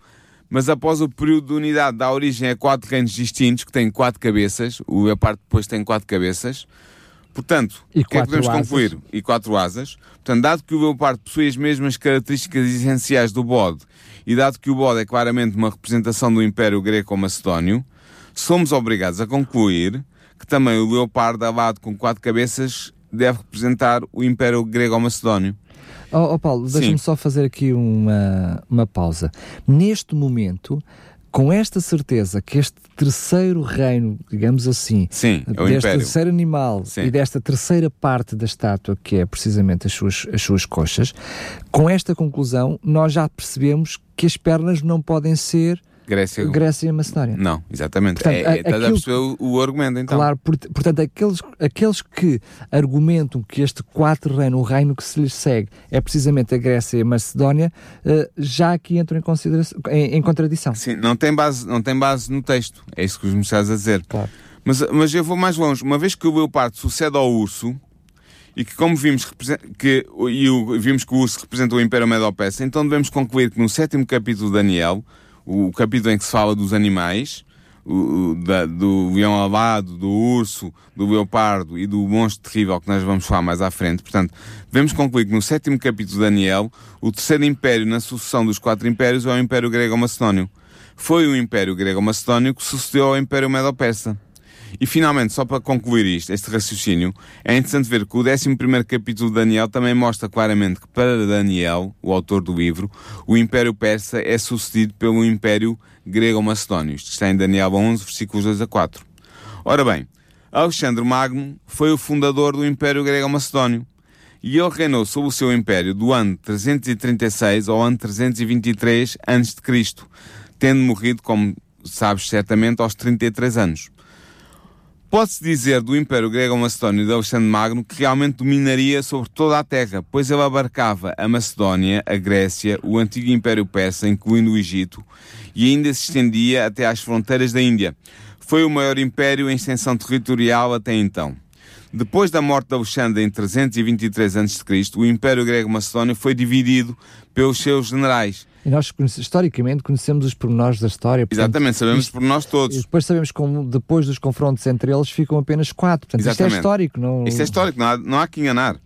B: mas após o período de unidade dá origem a quatro reinos distintos que têm quatro cabeças, o Leopardo depois tem quatro cabeças. Portanto, o que é que podemos asas. concluir? E quatro asas. Portanto, dado que o leopardo possui as mesmas características essenciais do bode, e dado que o bode é claramente uma representação do Império Greco-Macedónio, somos obrigados a concluir que também o leopardo alado com quatro cabeças deve representar o Império Grego-Macedónio.
A: Oh, oh Paulo, deixa-me só fazer aqui uma, uma pausa. Neste momento, com esta certeza que este terceiro reino, digamos assim,
B: Sim, é
A: deste
B: império.
A: terceiro animal
B: Sim.
A: e desta terceira parte da estátua, que é precisamente as suas, as suas coxas, com esta conclusão, nós já percebemos que as pernas não podem ser
B: Grécia.
A: Grécia e Macedónia.
B: Não, exatamente.
A: Portanto,
B: é, é, estás a perceber o, o argumento então.
A: Claro, por- portanto, aqueles, aqueles que argumentam que este quatro reino, o reino que se lhes segue, é precisamente a Grécia e a Macedónia, eh, já aqui entram em, consideração, em, em contradição.
B: Sim, não tem, base, não tem base no texto. É isso que os me estás a dizer.
A: Claro.
B: Mas, mas eu vou mais longe. Uma vez que o leopardo sucede ao urso, e que como vimos, que, e o- vimos que o urso representa o Império Medo-Persa, então devemos concluir que no sétimo capítulo de Daniel, o capítulo em que se fala dos animais, o- da- do leão alado, do urso, do leopardo e do monstro terrível que nós vamos falar mais à frente. Portanto, devemos concluir que no sétimo capítulo de Daniel, o terceiro império na sucessão dos quatro impérios é o Império Grego-Macedónio. Foi o Império Grego-Macedónio que sucedeu ao Império Medo-Persa. E finalmente, só para concluir isto, este raciocínio, é interessante ver que o 11 capítulo de Daniel também mostra claramente que para Daniel, o autor do livro, o Império Persa é sucedido pelo Império Grego-Macedónio. Isto está em Daniel 11, versículos 2 a 4. Ora bem, Alexandre Magno foi o fundador do Império Grego-Macedónio e ele reinou sobre o seu império do ano 336 ao ano 323 a.C., tendo morrido, como sabes certamente, aos 33 anos. Pode-se dizer do Império Grego-Macedónio de Alexandre Magno que realmente dominaria sobre toda a terra, pois ele abarcava a Macedónia, a Grécia, o antigo Império Persa, incluindo o Egito, e ainda se estendia até às fronteiras da Índia. Foi o maior império em extensão territorial até então. Depois da morte de Alexandre em 323 a.C., o Império Grego-Macedónio foi dividido pelos seus generais.
A: E nós, historicamente, conhecemos os pormenores da história. portanto,
B: Exatamente, sabemos
A: isto-
B: por nós
A: E
B: todos.
A: depois sabemos como, depois dos confrontos entre eles, ficam apenas quatro. Portanto, isto é
B: Exatamente.
A: histórico. Não...
B: Isto é histórico, não há, não há que enganar.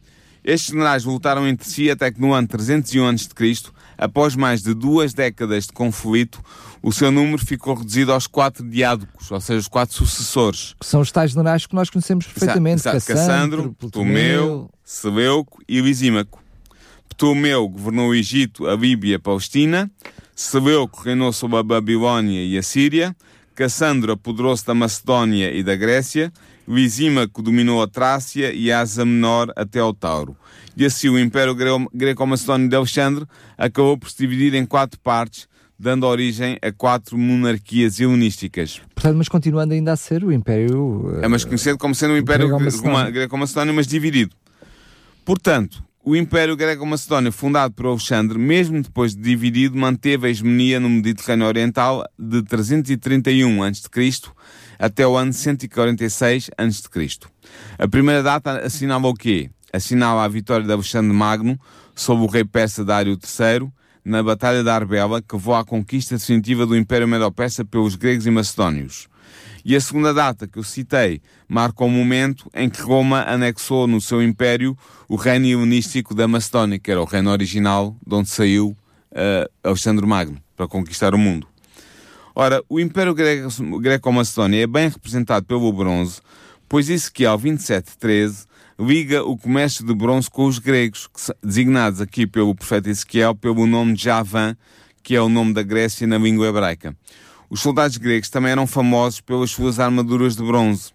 B: Estes generais lutaram entre si até que no ano 301 a.C., após mais de duas décadas de conflito, o seu número ficou reduzido aos quatro diádocos, ou seja, os quatro sucessores.
A: Que são os tais generais que nós conhecemos perfeitamente.
B: Exato, Cassandro, Ptolomeu, Seleuco e Lisímaco. Ptolomeu governou o Egito, a Líbia e a Palestina. Seleuco reinou sobre a Babilónia e a Síria. Cassandro apoderou-se da Macedónia e da Grécia. Lisímaco dominou a Trácia e a Ásia Menor até ao Tauro. E assim o Império Greco-Macedónio de Alexandre acabou por se dividir em quatro partes, dando origem a quatro monarquias helenísticas.
A: Portanto, mas continuando ainda a ser o Império.
B: É mais conhecido como sendo um Império Greco-Macedónio, mas dividido. Portanto, o Império Grego-Macedónio, fundado por Alexandre, mesmo depois de dividido, manteve a hegemonia no Mediterrâneo Oriental de 331 a.C. até o ano 146 a.C. A primeira data assinala o quê? Assinala a vitória de Alexandre Magno sobre o rei persa Dário III na Batalha da Arbela, que levou à conquista definitiva do Império Medo-Persa pelos gregos e macedónios. E a segunda data que eu citei marca o momento em que Roma anexou no seu império o reino helenístico da Macedónia, que era o reino original de onde saiu eh, Alexandre Magno para conquistar o mundo. Ora, o Império Greco- Greco-Macedónia é bem representado pelo bronze, pois Ezequiel 27.13 liga o comércio de bronze com os gregos, designados aqui pelo profeta Ezequiel pelo nome de Javan, que é o nome da Grécia na língua hebraica. Os soldados gregos também eram famosos pelas suas armaduras de bronze.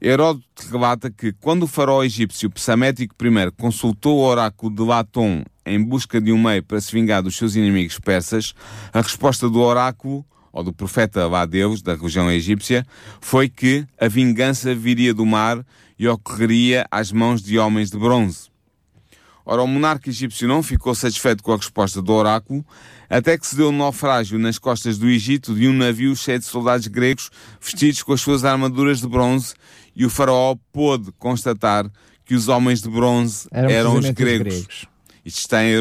B: Heródoto relata que, quando o faraó egípcio Psamético I consultou o oráculo de Latom em busca de um meio para se vingar dos seus inimigos persas, a resposta do oráculo, ou do profeta lá Deus, da religião egípcia, foi que a vingança viria do mar e ocorreria às mãos de homens de bronze. Ora, o monarca egípcio não ficou satisfeito com a resposta do oráculo, até que se deu um naufrágio nas costas do Egito de um navio cheio de soldados gregos vestidos com as suas armaduras de bronze, e o faraó pôde constatar que os homens de bronze
A: Eram,
B: eram, os gregos.
A: gregos.
B: Isto está em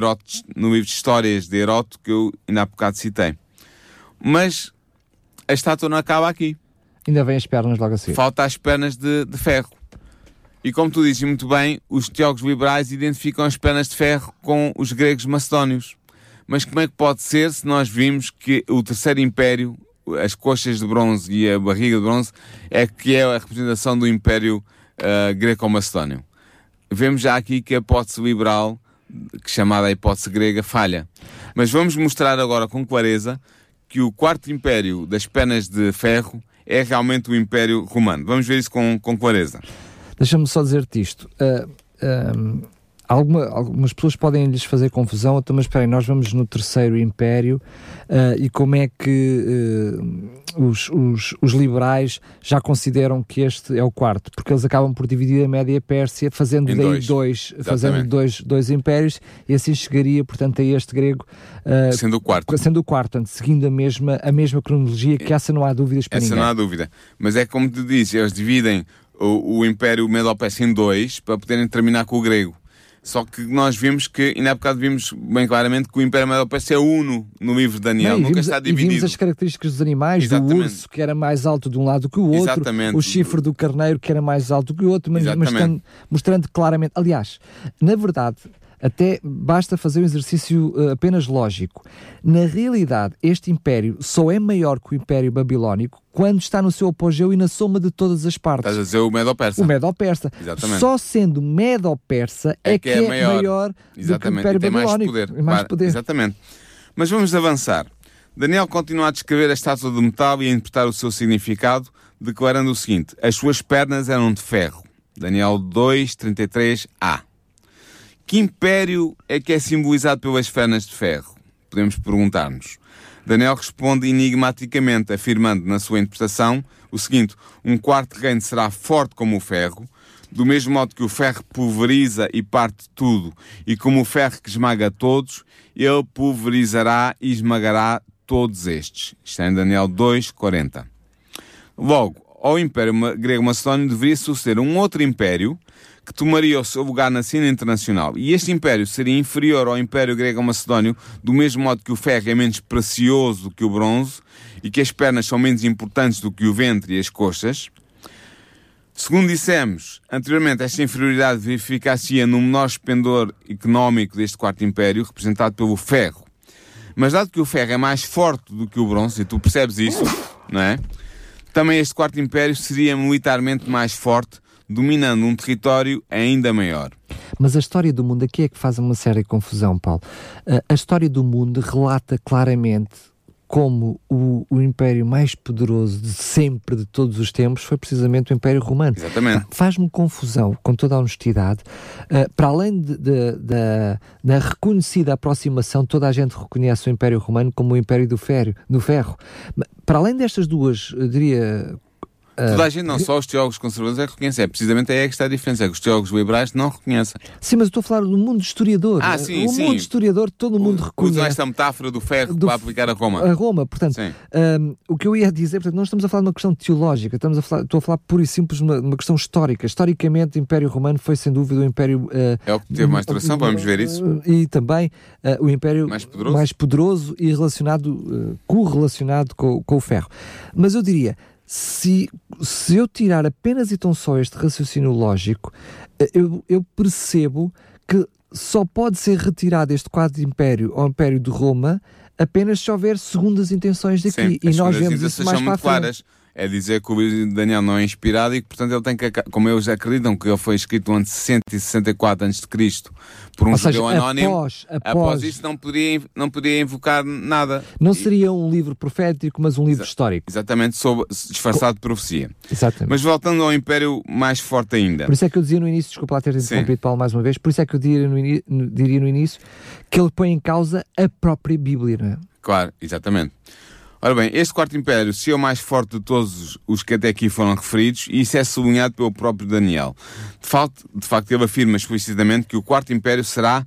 B: no livro de histórias de Heródoto que eu ainda há bocado citei. Mas a estátua não acaba aqui.
A: Ainda vem as pernas logo a seguir.
B: Falta as pernas de, de ferro. E como tu dizes muito bem, os teólogos liberais identificam as pernas de ferro com os gregos macedónios. Mas como é que pode ser se nós vimos que o terceiro império, as coxas de bronze e a barriga de bronze, é que é a representação do império ah, greco-macedónio? Vemos já aqui que a hipótese liberal, chamada a hipótese grega, falha. Mas vamos mostrar agora com clareza que o quarto império das pernas de ferro é realmente o Império Romano. Vamos ver isso com, com clareza.
A: Deixa-me só dizer-te isto. Uh, alguma, algumas pessoas podem lhes fazer confusão, então, mas esperem, nós vamos no terceiro império uh, e como é que uh, os, os, os, liberais já consideram que este é o quarto? Porque eles acabam por dividir a média Pérsia fazendo daí dois, dois fazendo dois, dois impérios e assim chegaria, portanto, a este grego
B: uh, sendo o quarto.
A: Sendo o quarto, portanto, seguindo a mesma, a mesma cronologia, que essa não há dúvidas para
B: essa
A: ninguém.
B: Essa não há dúvida. Mas é como te disse, eles dividem o, o Império Medo-Persa em dois para poderem terminar com o grego. Só que nós vimos que, ainda há bocado vimos bem claramente que o Império Medo-Persa é uno no livro de Daniel, Não, nunca vimos, está dividido.
A: E vimos as características dos animais, Exatamente. do urso que era mais alto de um lado que o outro, Exatamente. o chifre do carneiro que era mais alto que o outro, mas mostrando, mostrando claramente. Aliás, na verdade, até basta fazer um exercício uh, apenas lógico. Na realidade, este império só é maior que o Império Babilónico quando está no seu apogeu e na soma de todas as partes.
B: Estás a dizer o Medo-Persa.
A: O Medo-Persa.
B: Exatamente.
A: Só sendo Medo-Persa é, é, que, é, maior, maior do que o Império
B: tem
A: Babilónico.
B: Mais poder.
A: mais poder.
B: Exatamente. Mas vamos avançar. Daniel continua a descrever a estátua de metal e a interpretar o seu significado, declarando o seguinte: As suas pernas eram de ferro. Daniel 2, 33a. Que império é que é simbolizado pelas pernas de ferro? Podemos perguntar-nos. Daniel responde enigmaticamente, afirmando na sua interpretação o seguinte: um quarto reino será forte como o ferro, do mesmo modo que o ferro pulveriza e parte tudo, e como o ferro que esmaga todos, ele pulverizará e esmagará todos estes. Está é em Daniel 2:40. Logo, ao Império Grego Macedónio deveria suceder um outro império que tomaria o seu lugar na cena internacional. E este império seria inferior ao Império Grego-Macedónio, do mesmo modo que o ferro é menos precioso do que o bronze e que as pernas são menos importantes do que o ventre e as coxas. Segundo dissemos anteriormente, esta inferioridade verificar-se-ia no menor esplendor económico deste quarto império, representado pelo ferro. Mas dado que o ferro é mais forte do que o bronze, e tu percebes isso, não é? Também este quarto império seria militarmente mais forte, dominando um território ainda maior.
A: Mas a história do mundo aqui é que faz uma séria confusão, Paulo. A história do mundo relata claramente como o, o, império mais poderoso de sempre, de todos os tempos, foi precisamente o Império Romano.
B: Exatamente.
A: Faz-me confusão, com toda a honestidade, uh, para além de, de, de, da reconhecida aproximação, toda a gente reconhece o Império Romano como o Império do Ferro. Do ferro. Para além destas duas, diria,
B: Toda a gente, não só os teólogos conservadores, é que reconhecem. É precisamente aí é que está a diferença. É que os teólogos liberais não reconhecem.
A: Sim, mas eu estou a falar do mundo historiador.
B: Ah, sim,
A: o
B: sim.
A: mundo historiador, todo o mundo reconhece.
B: Usa esta metáfora do ferro do, para aplicar a Roma.
A: A Roma, portanto, um, o que eu ia dizer, portanto, não estamos a falar de uma questão teológica, estamos a falar, estou a falar pura e simples de uma, uma, questão histórica. Historicamente, o Império Romano foi, sem dúvida, o Império... Uh,
B: é o que teve mais duração, uh, vamos ver isso.
A: E também uh, o Império
B: mais poderoso,
A: mais poderoso e relacionado, correlacionado com, com o ferro. Mas eu diria se, se eu tirar apenas e tão só este raciocínio lógico, eh, eu, eu percebo que só pode ser retirado este quadro de império ao império de Roma apenas se houver segundas intenções daqui.
B: Sim, e nós vemos isso mais para a frente. É dizer que o de Daniel não é inspirado e que, portanto, ele tem que, como eles acreditam que ele foi escrito antes de 164 a.C. por um
A: Ou
B: judeu
A: seja,
B: anónimo,
A: após, após,
B: após isso não poderia, não poderia invocar nada.
A: Não seria um livro profético, mas um livro
B: Exa
A: histórico.
B: Exatamente, sob, disfarçado de profecia.
A: Exatamente.
B: Mas voltando ao Império mais forte ainda.
A: Por isso é que eu dizia no início, desculpa lá ter interrompido Paulo mais uma vez, por isso é que eu diria no, diria no início que ele põe em causa a própria Bíblia, não é?
B: Claro, exatamente. Ora bem, este quarto império se é o mais forte de todos os que até aqui foram referidos, e isso é sublinhado pelo próprio Daniel. De facto, de facto, ele afirma explicitamente que o quarto império será,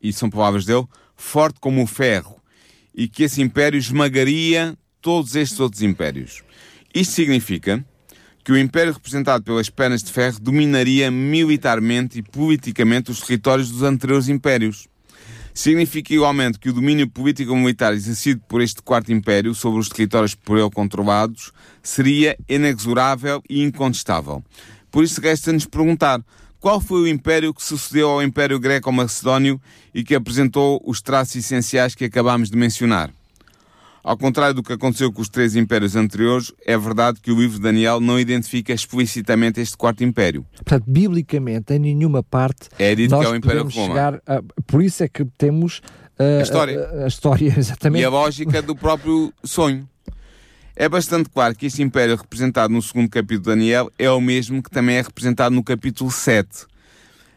B: e são palavras dele, forte como o ferro, e que esse império esmagaria todos estes outros impérios. Isto significa que o império representado pelas pernas de ferro dominaria militarmente e politicamente os territórios dos anteriores impérios. Significa igualmente que o domínio político-militar exercido por este quarto império sobre os territórios por ele controlados seria inexorável e incontestável. Por isso resta-nos perguntar qual foi o império que sucedeu ao Império Greco-Macedónio e que apresentou os traços essenciais que acabámos de mencionar. Ao contrário do que aconteceu com os três impérios anteriores, é verdade que o livro de Daniel não identifica explicitamente este quarto império.
A: Portanto, biblicamente, em nenhuma parte.
B: É dito que é o Império Roma.
A: A, por isso é que temos uh,
B: a história.
A: A, a, história, exatamente.
B: E a lógica do próprio sonho. É bastante claro que este império representado no segundo capítulo de Daniel é o mesmo que também é representado no capítulo 7.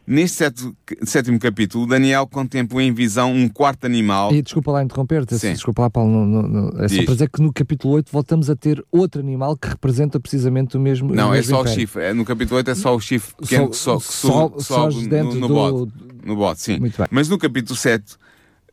B: Neste sétimo, capítulo, Daniel contempla em visão um quarto animal.
A: E desculpa lá interromper-te, desculpa lá, Paulo. No, é só para dizer que no capítulo 8 voltamos a ter outro animal que representa precisamente o mesmo.
B: Não,
A: o
B: é
A: mesmo
B: só
A: império.
B: o chifre. É, no capítulo 8 é só o chifre pequeno
A: Só-
B: que, so, que
A: só-
B: sobe, no, no
A: do-
B: bote. No bote, sim.
A: Muito bem.
B: Mas no capítulo 7,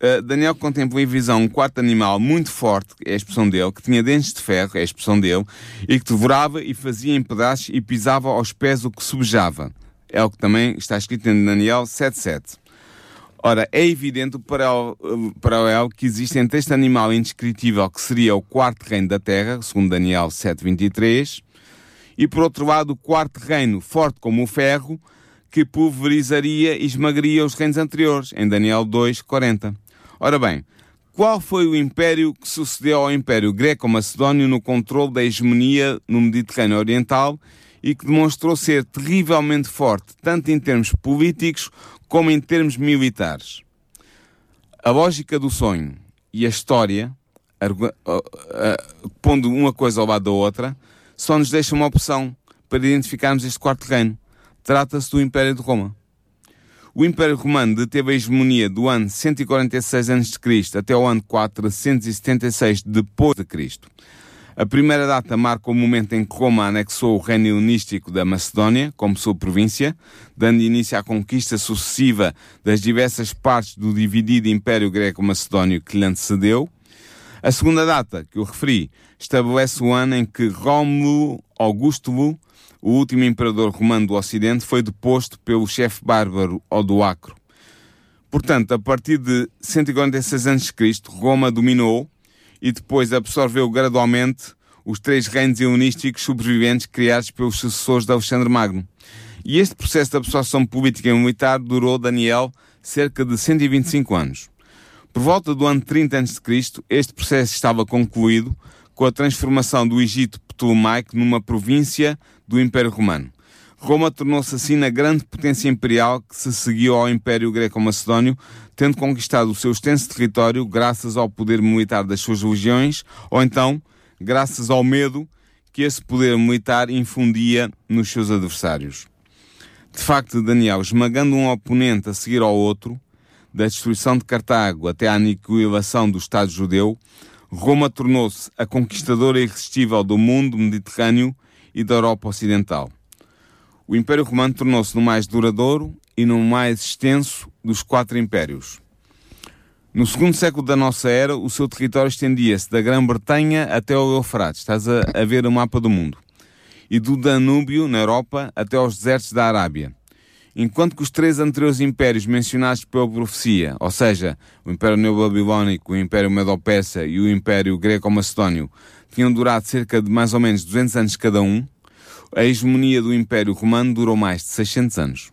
B: eh, Daniel contempla em visão um quarto animal muito forte, é a expressão dele, que tinha dentes de ferro, é a expressão dele, e que devorava e fazia em pedaços e pisava aos pés o que subjava. É o que também está escrito em Daniel 7.7. Ora, é evidente o paralelo, que existe entre este animal indescritível, que seria o quarto reino da terra, segundo Daniel 7.23, e por outro lado o quarto reino, forte como o ferro, que pulverizaria e esmagaria os reinos anteriores, em Daniel 2.40. Ora bem, qual foi o império que sucedeu ao Império Greco-Macedónio no controle da hegemonia no Mediterrâneo Oriental e que demonstrou ser terrivelmente forte, tanto em termos políticos como em termos militares? A lógica do sonho e a história, pondo uma coisa ao lado da outra, só nos deixam uma opção para identificarmos este quarto reino. Trata-se do Império de Roma. O Império Romano deteve a hegemonia do ano 146 a.C. até o ano 476 depois de Cristo. A primeira data marca o momento em que Roma anexou o reino helenístico da Macedónia como sua província, dando início à conquista sucessiva das diversas partes do dividido Império Greco-Macedónio que lhe antecedeu. A segunda data, que eu referi, estabelece o ano em que Rómulo Augustulo, o último imperador romano do Ocidente, foi deposto pelo chefe bárbaro Odoacro. Portanto, a partir de 146 a.C., Roma dominou e depois absorveu gradualmente os três reinos helenísticos sobreviventes criados pelos sucessores de Alexandre Magno. E este processo de absorção política e militar durou, Daniel, cerca de 125 anos. Por volta do ano 30 a.C., este processo estava concluído com a transformação do Egito Ptolomaico numa província do Império Romano. Roma tornou-se assim na grande potência imperial que se seguiu ao Império Greco-Macedónio, tendo conquistado o seu extenso território graças ao poder militar das suas legiões, ou então graças ao medo que esse poder militar infundia nos seus adversários. De facto, Daniel, esmagando um oponente a seguir ao outro, da destruição de Cartago até à aniquilação do Estado judeu, Roma tornou-se a conquistadora irresistível do mundo mediterrâneo e da Europa Ocidental. O Império Romano tornou-se no mais duradouro e no mais extenso dos quatro impérios. No segundo século da nossa era, o seu território estendia-se da Grã-Bretanha até ao Eufrates, estás a, a ver o mapa do mundo, e do Danúbio, na Europa, até aos desertos da Arábia. Enquanto que os três anteriores impérios mencionados pela profecia, ou seja, o Império Neobabilónico, o Império Medo-Persa e o Império Greco-Macedónio, tinham durado cerca de mais ou menos 200 anos cada um, a hegemonia do Império Romano durou mais de 600 anos.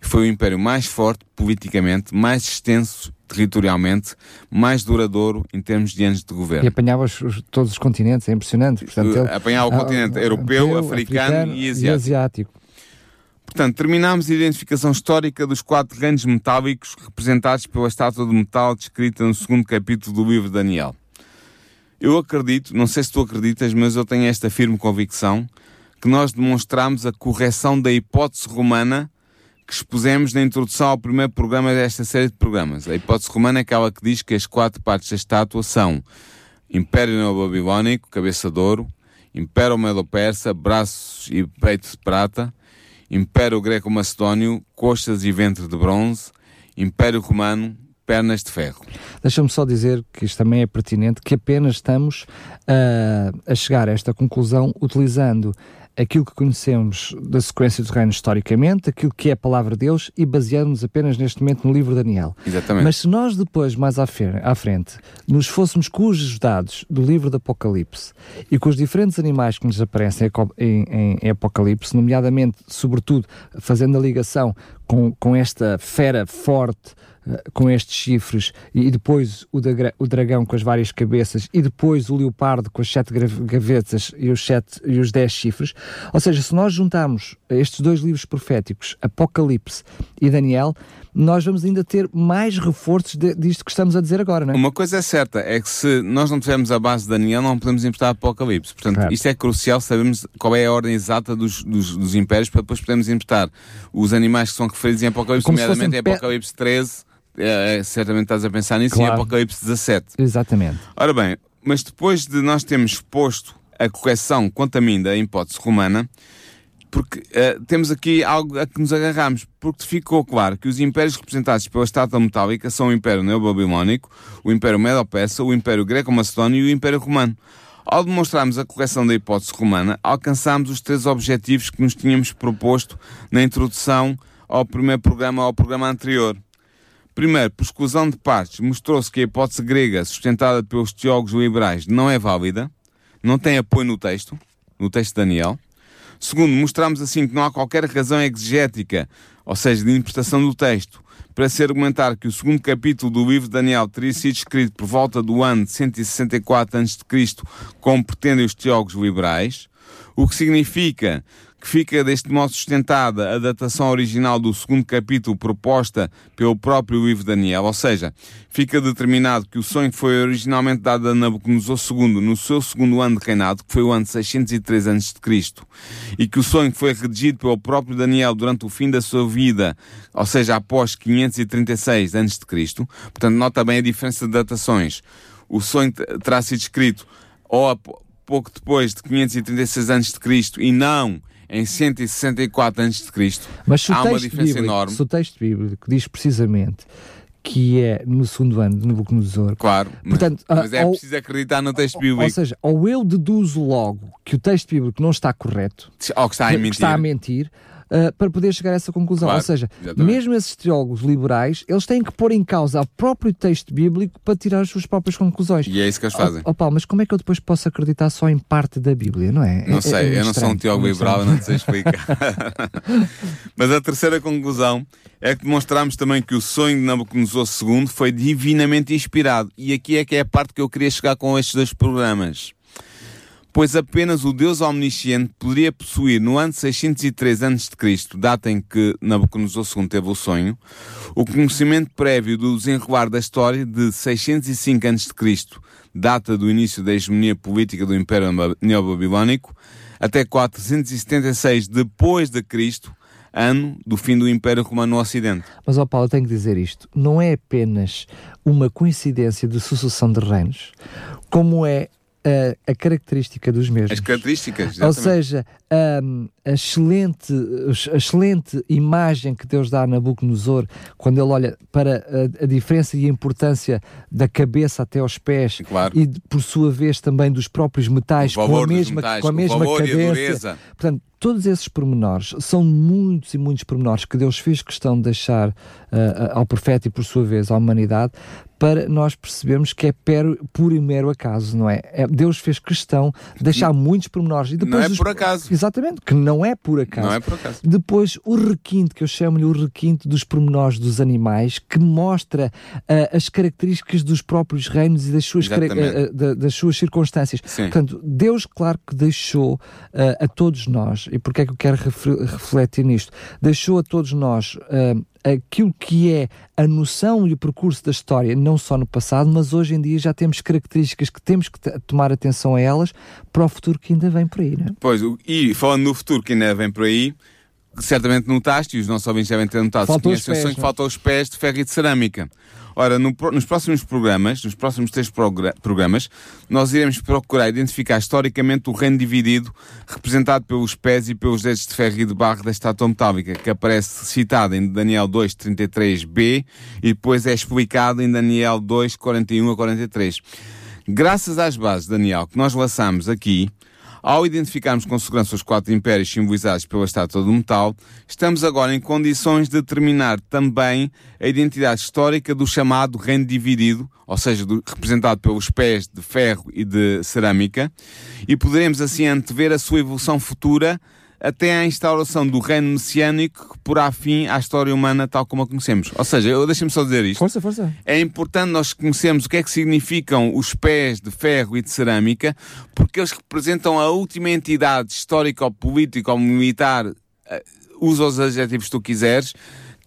B: Foi o império mais forte politicamente, mais extenso territorialmente, mais duradouro em termos de anos de
A: E
B: governo.
A: apanhava os- os- todos os continentes, é impressionante. Portanto, ele-
B: Apanhava o
A: Ah,
B: continente
A: ah,
B: europeu, africano e asiático.
A: asiático.
B: Portanto, terminamos a identificação histórica dos quatro reinos metálicos representados pela estátua de metal descrita no segundo capítulo do livro de Daniel. Eu acredito, não sei se tu acreditas, mas eu tenho esta firme convicção que nós demonstramos a correção da hipótese romana que expusemos na introdução ao primeiro programa desta série de programas. A hipótese romana é aquela que diz que as quatro partes da estátua são Império Neobabilónico, cabeça de ouro, Império Medo-Persa, braços e peito de prata, Império Greco-Macedónio, coxas e ventre de bronze, Império Romano, pernas de ferro.
A: Deixa-me só dizer que isto também é pertinente, que apenas estamos ah, a chegar a esta conclusão utilizando aquilo que conhecemos da sequência do reino historicamente, aquilo que é a palavra de Deus e baseando-nos apenas neste momento no livro de Daniel.
B: Exatamente.
A: Mas se nós depois, mais à, frente, nos fôssemos com os dados do livro do Apocalipse e com os diferentes animais que nos aparecem em em, em- Apocalipse, nomeadamente, sobretudo, fazendo a ligação com, com esta fera forte, com estes chifres, e, depois o, dagra- o dragão com as várias cabeças, e depois o leopardo com as sete gavetas e os, sete, e os dez chifres, ou seja, se nós juntarmos estes dois livros proféticos, Apocalipse e Daniel, nós vamos ainda ter mais reforços de, disto que estamos a dizer agora, não é?
B: Uma coisa é certa, é que se nós não tivermos a base de Daniel, não podemos importar Apocalipse. Portanto, claro. isto é crucial, sabemos qual é a ordem exata dos, dos, dos impérios para depois podermos importar os animais que são referidos em Apocalipse, Como nomeadamente em Apocalipse 13, é, é, certamente estás a pensar nisso, claro. e Apocalipse 17.
A: Exatamente.
B: Ora bem, mas depois de nós termos exposto a correção quanto a mim da hipótese romana, porque uh, temos aqui algo a que nos agarramos, porque ficou claro que os impérios representados pela estátua metálica são o Império Neobabilónico, o Império Medo-Persa, o Império Greco-Macedónio e o Império Romano. Ao demonstrarmos a correção da hipótese romana, alcançámos os três objetivos que nos tínhamos proposto na introdução ao primeiro programa, ao programa anterior. Primeiro, por exclusão de partes, mostrou-se que a hipótese grega, sustentada pelos teólogos liberais, não é válida, não tem apoio no texto, no texto de Daniel. Segundo, mostramos assim que não há qualquer razão exegética, ou seja, de interpretação do texto, para se argumentar que o segundo capítulo do livro de Daniel teria sido escrito por volta do ano 164 a.C., como pretendem os teólogos liberais, o que significa que fica deste modo sustentada a datação original do segundo capítulo proposta pelo próprio de Daniel, ou seja, fica determinado que o sonho foi originalmente dado a Nabucodonosor II no seu segundo ano de reinado, que foi o ano 603 a.C., e que o sonho foi redigido pelo próprio Daniel durante o fim da sua vida, ou seja, após 536 a.C., portanto, nota bem a diferença de datações. O sonho terá sido escrito ou pouco depois de 536 a.C. e não em 164 a.C.
A: Mas se
B: há
A: uma
B: diferença
A: bíblico,
B: enorme.
A: Se o texto bíblico diz precisamente que é no segundo ano de Nabucodonosor.
B: Claro, Portanto, mas, mas é ou, preciso acreditar no texto bíblico.
A: Ou seja, ou eu deduzo logo que o texto bíblico não está correto,
B: ou que está a mentir,
A: está a mentir uh, para poder chegar a essa conclusão.
B: Claro,
A: Ou seja,
B: exatamente.
A: mesmo esses teólogos liberais, eles têm que pôr em causa o próprio texto bíblico para tirar as suas próprias conclusões.
B: E é isso que eles fazem.
A: Oh, oh Paulo, mas como é que eu depois posso acreditar só em parte da Bíblia, não é?
B: Não
A: é,
B: sei,
A: é
B: eu não sou um teólogo liberal, eu não sei explicar. mas a terceira conclusão é que demonstramos também que o sonho de Nabucodonosor II foi divinamente inspirado. E aqui é que é a parte que eu queria chegar com estes dois programas pois apenas o Deus omnisciente poderia possuir no ano 603 a.C., data em que Nabucodonosor II teve o sonho, o conhecimento prévio do desenrolar da história de 605 a.C., data do início da hegemonia política do Império Neobabilónico, até 476 depois de Cristo, ano do fim do Império Romano no Ocidente.
A: Mas, ó Paulo, tenho que dizer isto. Não é apenas uma coincidência de sucessão de reinos, como é a, a, característica dos mesmos.
B: As características,
A: exatamente. Ou seja, um, a, excelente, a excelente imagem que Deus dá a Nabucodonosor quando ele olha para a, a, diferença e a importância da cabeça até aos pés
B: claro.
A: e, por sua vez, também dos próprios metais com a mesma,
B: metais,
A: com a mesma cadência. Portanto, todos esses pormenores são muitos e muitos pormenores que Deus fez questão de deixar uh, ao profeta e, por sua vez, à humanidade para nós percebermos que é puro e mero acaso, não é? é? Deus fez questão de deixar muitos pormenores. E depois
B: não é
A: os,
B: por acaso.
A: Exatamente, que não é por acaso.
B: Não é por acaso.
A: Depois o requinte, que eu chamo-lhe o requinte dos pormenores dos animais, que mostra uh, as características dos próprios reinos e das suas, uh, das suas circunstâncias.
B: Sim.
A: Portanto, Deus, claro que deixou uh, a todos nós, e porque é que eu quero refletir nisto? Deixou a todos nós aquilo que é a noção e o percurso da história, não só no passado, mas hoje em dia já temos características que temos que tomar atenção a elas para o futuro que ainda vem por aí, não é?
B: Pois, e falando no futuro que ainda vem por aí, certamente notaste, e os nossos ouvintes devem ter notado,
A: faltam
B: se conhecem o sonho, faltam os pés de ferro e de cerâmica. Ora, no, nos próximos programas, nos próximos três programas, nós iremos procurar identificar historicamente o reino dividido representado pelos pés e pelos dedos de ferro e de barro da estátua metálica, que aparece citado em Daniel 2.33b e depois é explicado em Daniel 2.41 a 43. Graças às bases, Daniel, que nós laçamos aqui, ao identificarmos com segurança os quatro impérios simbolizados pela estátua do metal, estamos agora em condições de determinar também a identidade histórica do chamado reino dividido, ou seja, do, representado pelos pés de ferro e de cerâmica, e poderemos assim antever a sua evolução futura até à instauração do reino messiânico que porá fim à história humana tal como a conhecemos. Ou seja, deixem-me só dizer isto.
A: Força, força.
B: É importante nós conhecermos o que é que significam os pés de ferro e de cerâmica, porque eles representam a última entidade histórica ou política ou militar usa os adjetivos que tu quiseres,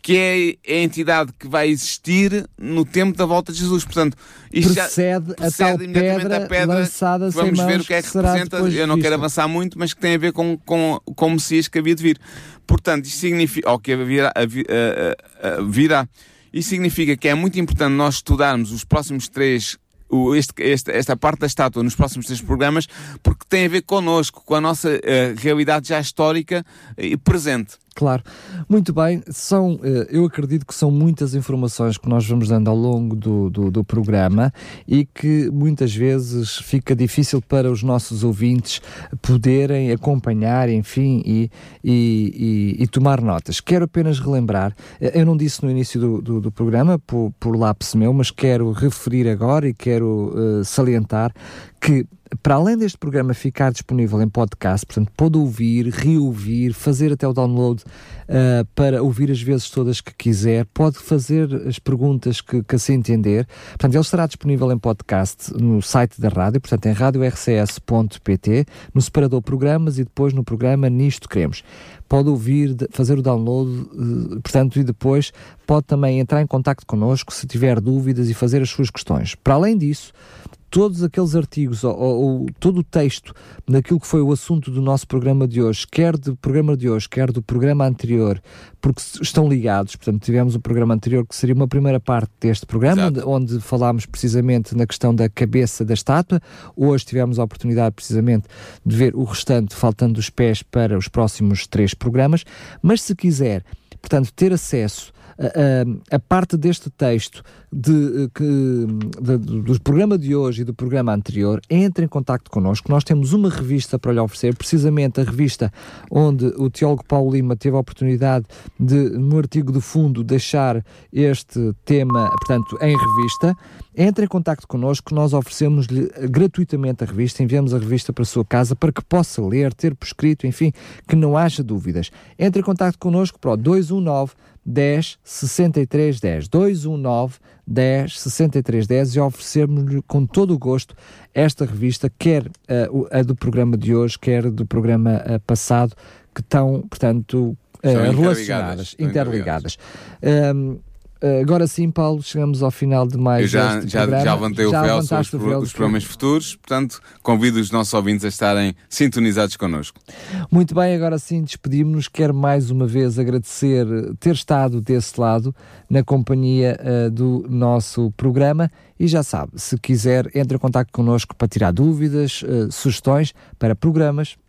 B: que é a entidade que vai existir no tempo da volta de Jesus. Portanto,
A: isto precede, já, precede a tal pedra, a pedra lançada
B: Vamos ver o que é que, que representa. Eu não quero avançar muito, mas que tem a ver com, com, com o Messias que havia de vir. Portanto, isto significa, ou que virá, virá. Isso significa que é muito importante nós estudarmos os próximos três o, este, este, esta parte da estátua nos próximos três programas, porque tem a ver connosco, com a nossa uh, realidade já histórica e presente.
A: Claro. Muito bem, são, eh, eu acredito que são muitas informações que nós vamos dando ao longo do, do, do, programa e que muitas vezes fica difícil para os nossos ouvintes poderem acompanhar, enfim, e, e, e, e tomar notas. Quero apenas relembrar, eh, eu não disse no início do, do, do programa, por, por lápis meu, mas quero referir agora e quero uh, salientar que para além deste programa ficar disponível em podcast, portanto, pode ouvir, reouvir, fazer até o download uh, para ouvir as vezes todas que quiser, pode fazer as perguntas que, que assim entender. Portanto, ele estará disponível em podcast no site da rádio, portanto, em radiorcs.pt, no separador programas e depois no programa Nisto Queremos. Pode ouvir, fazer o download, uh, portanto, e depois pode também entrar em contato connosco se tiver dúvidas e fazer as suas questões. Para além disso, todos aqueles artigos ou, ou, todo o texto daquilo que foi o assunto do nosso programa de hoje, quer do programa de hoje, quer do programa anterior, porque estão ligados. Portanto, tivemos um programa anterior que seria uma primeira parte deste programa, onde, onde, falámos precisamente na questão da cabeça da estátua. Hoje tivemos a oportunidade precisamente de ver o restante, faltando os pés para os próximos três programas. Mas se quiser, portanto, ter acesso a, a, parte deste texto de, que, de, do programa de hoje e do programa anterior, entre em contato connosco. Nós temos uma revista para lhe oferecer, precisamente a revista onde o teólogo Paulo Lima teve a oportunidade de, no artigo do fundo, deixar este tema, portanto, em revista. Entre em contato connosco, nós oferecemos-lhe gratuitamente a revista, enviamos a revista para a sua casa para que possa ler, ter por escrito, enfim, que não haja dúvidas. Entre em contato connosco para o 219 10 63 10 219 10 63 10 e oferecermos-lhe com todo o gosto esta revista, quer uh, a do programa de hoje, quer do programa uh, passado, que estão, portanto, uh, relacionadas, interligadas. interligadas. Um, Uh, agora sim, Paulo, chegamos ao final de mais
B: Eu já, já, programa. já levantei o véu sobre os, véu os programas futuros, portanto, convido os nossos ouvintes a estarem sintonizados connosco.
A: Muito bem, agora sim, despedimos-nos. Quero mais uma vez agradecer ter estado desse lado, na companhia uh, do nosso programa. E já sabe, se quiser, entre em contato connosco para tirar dúvidas, uh, sugestões para programas,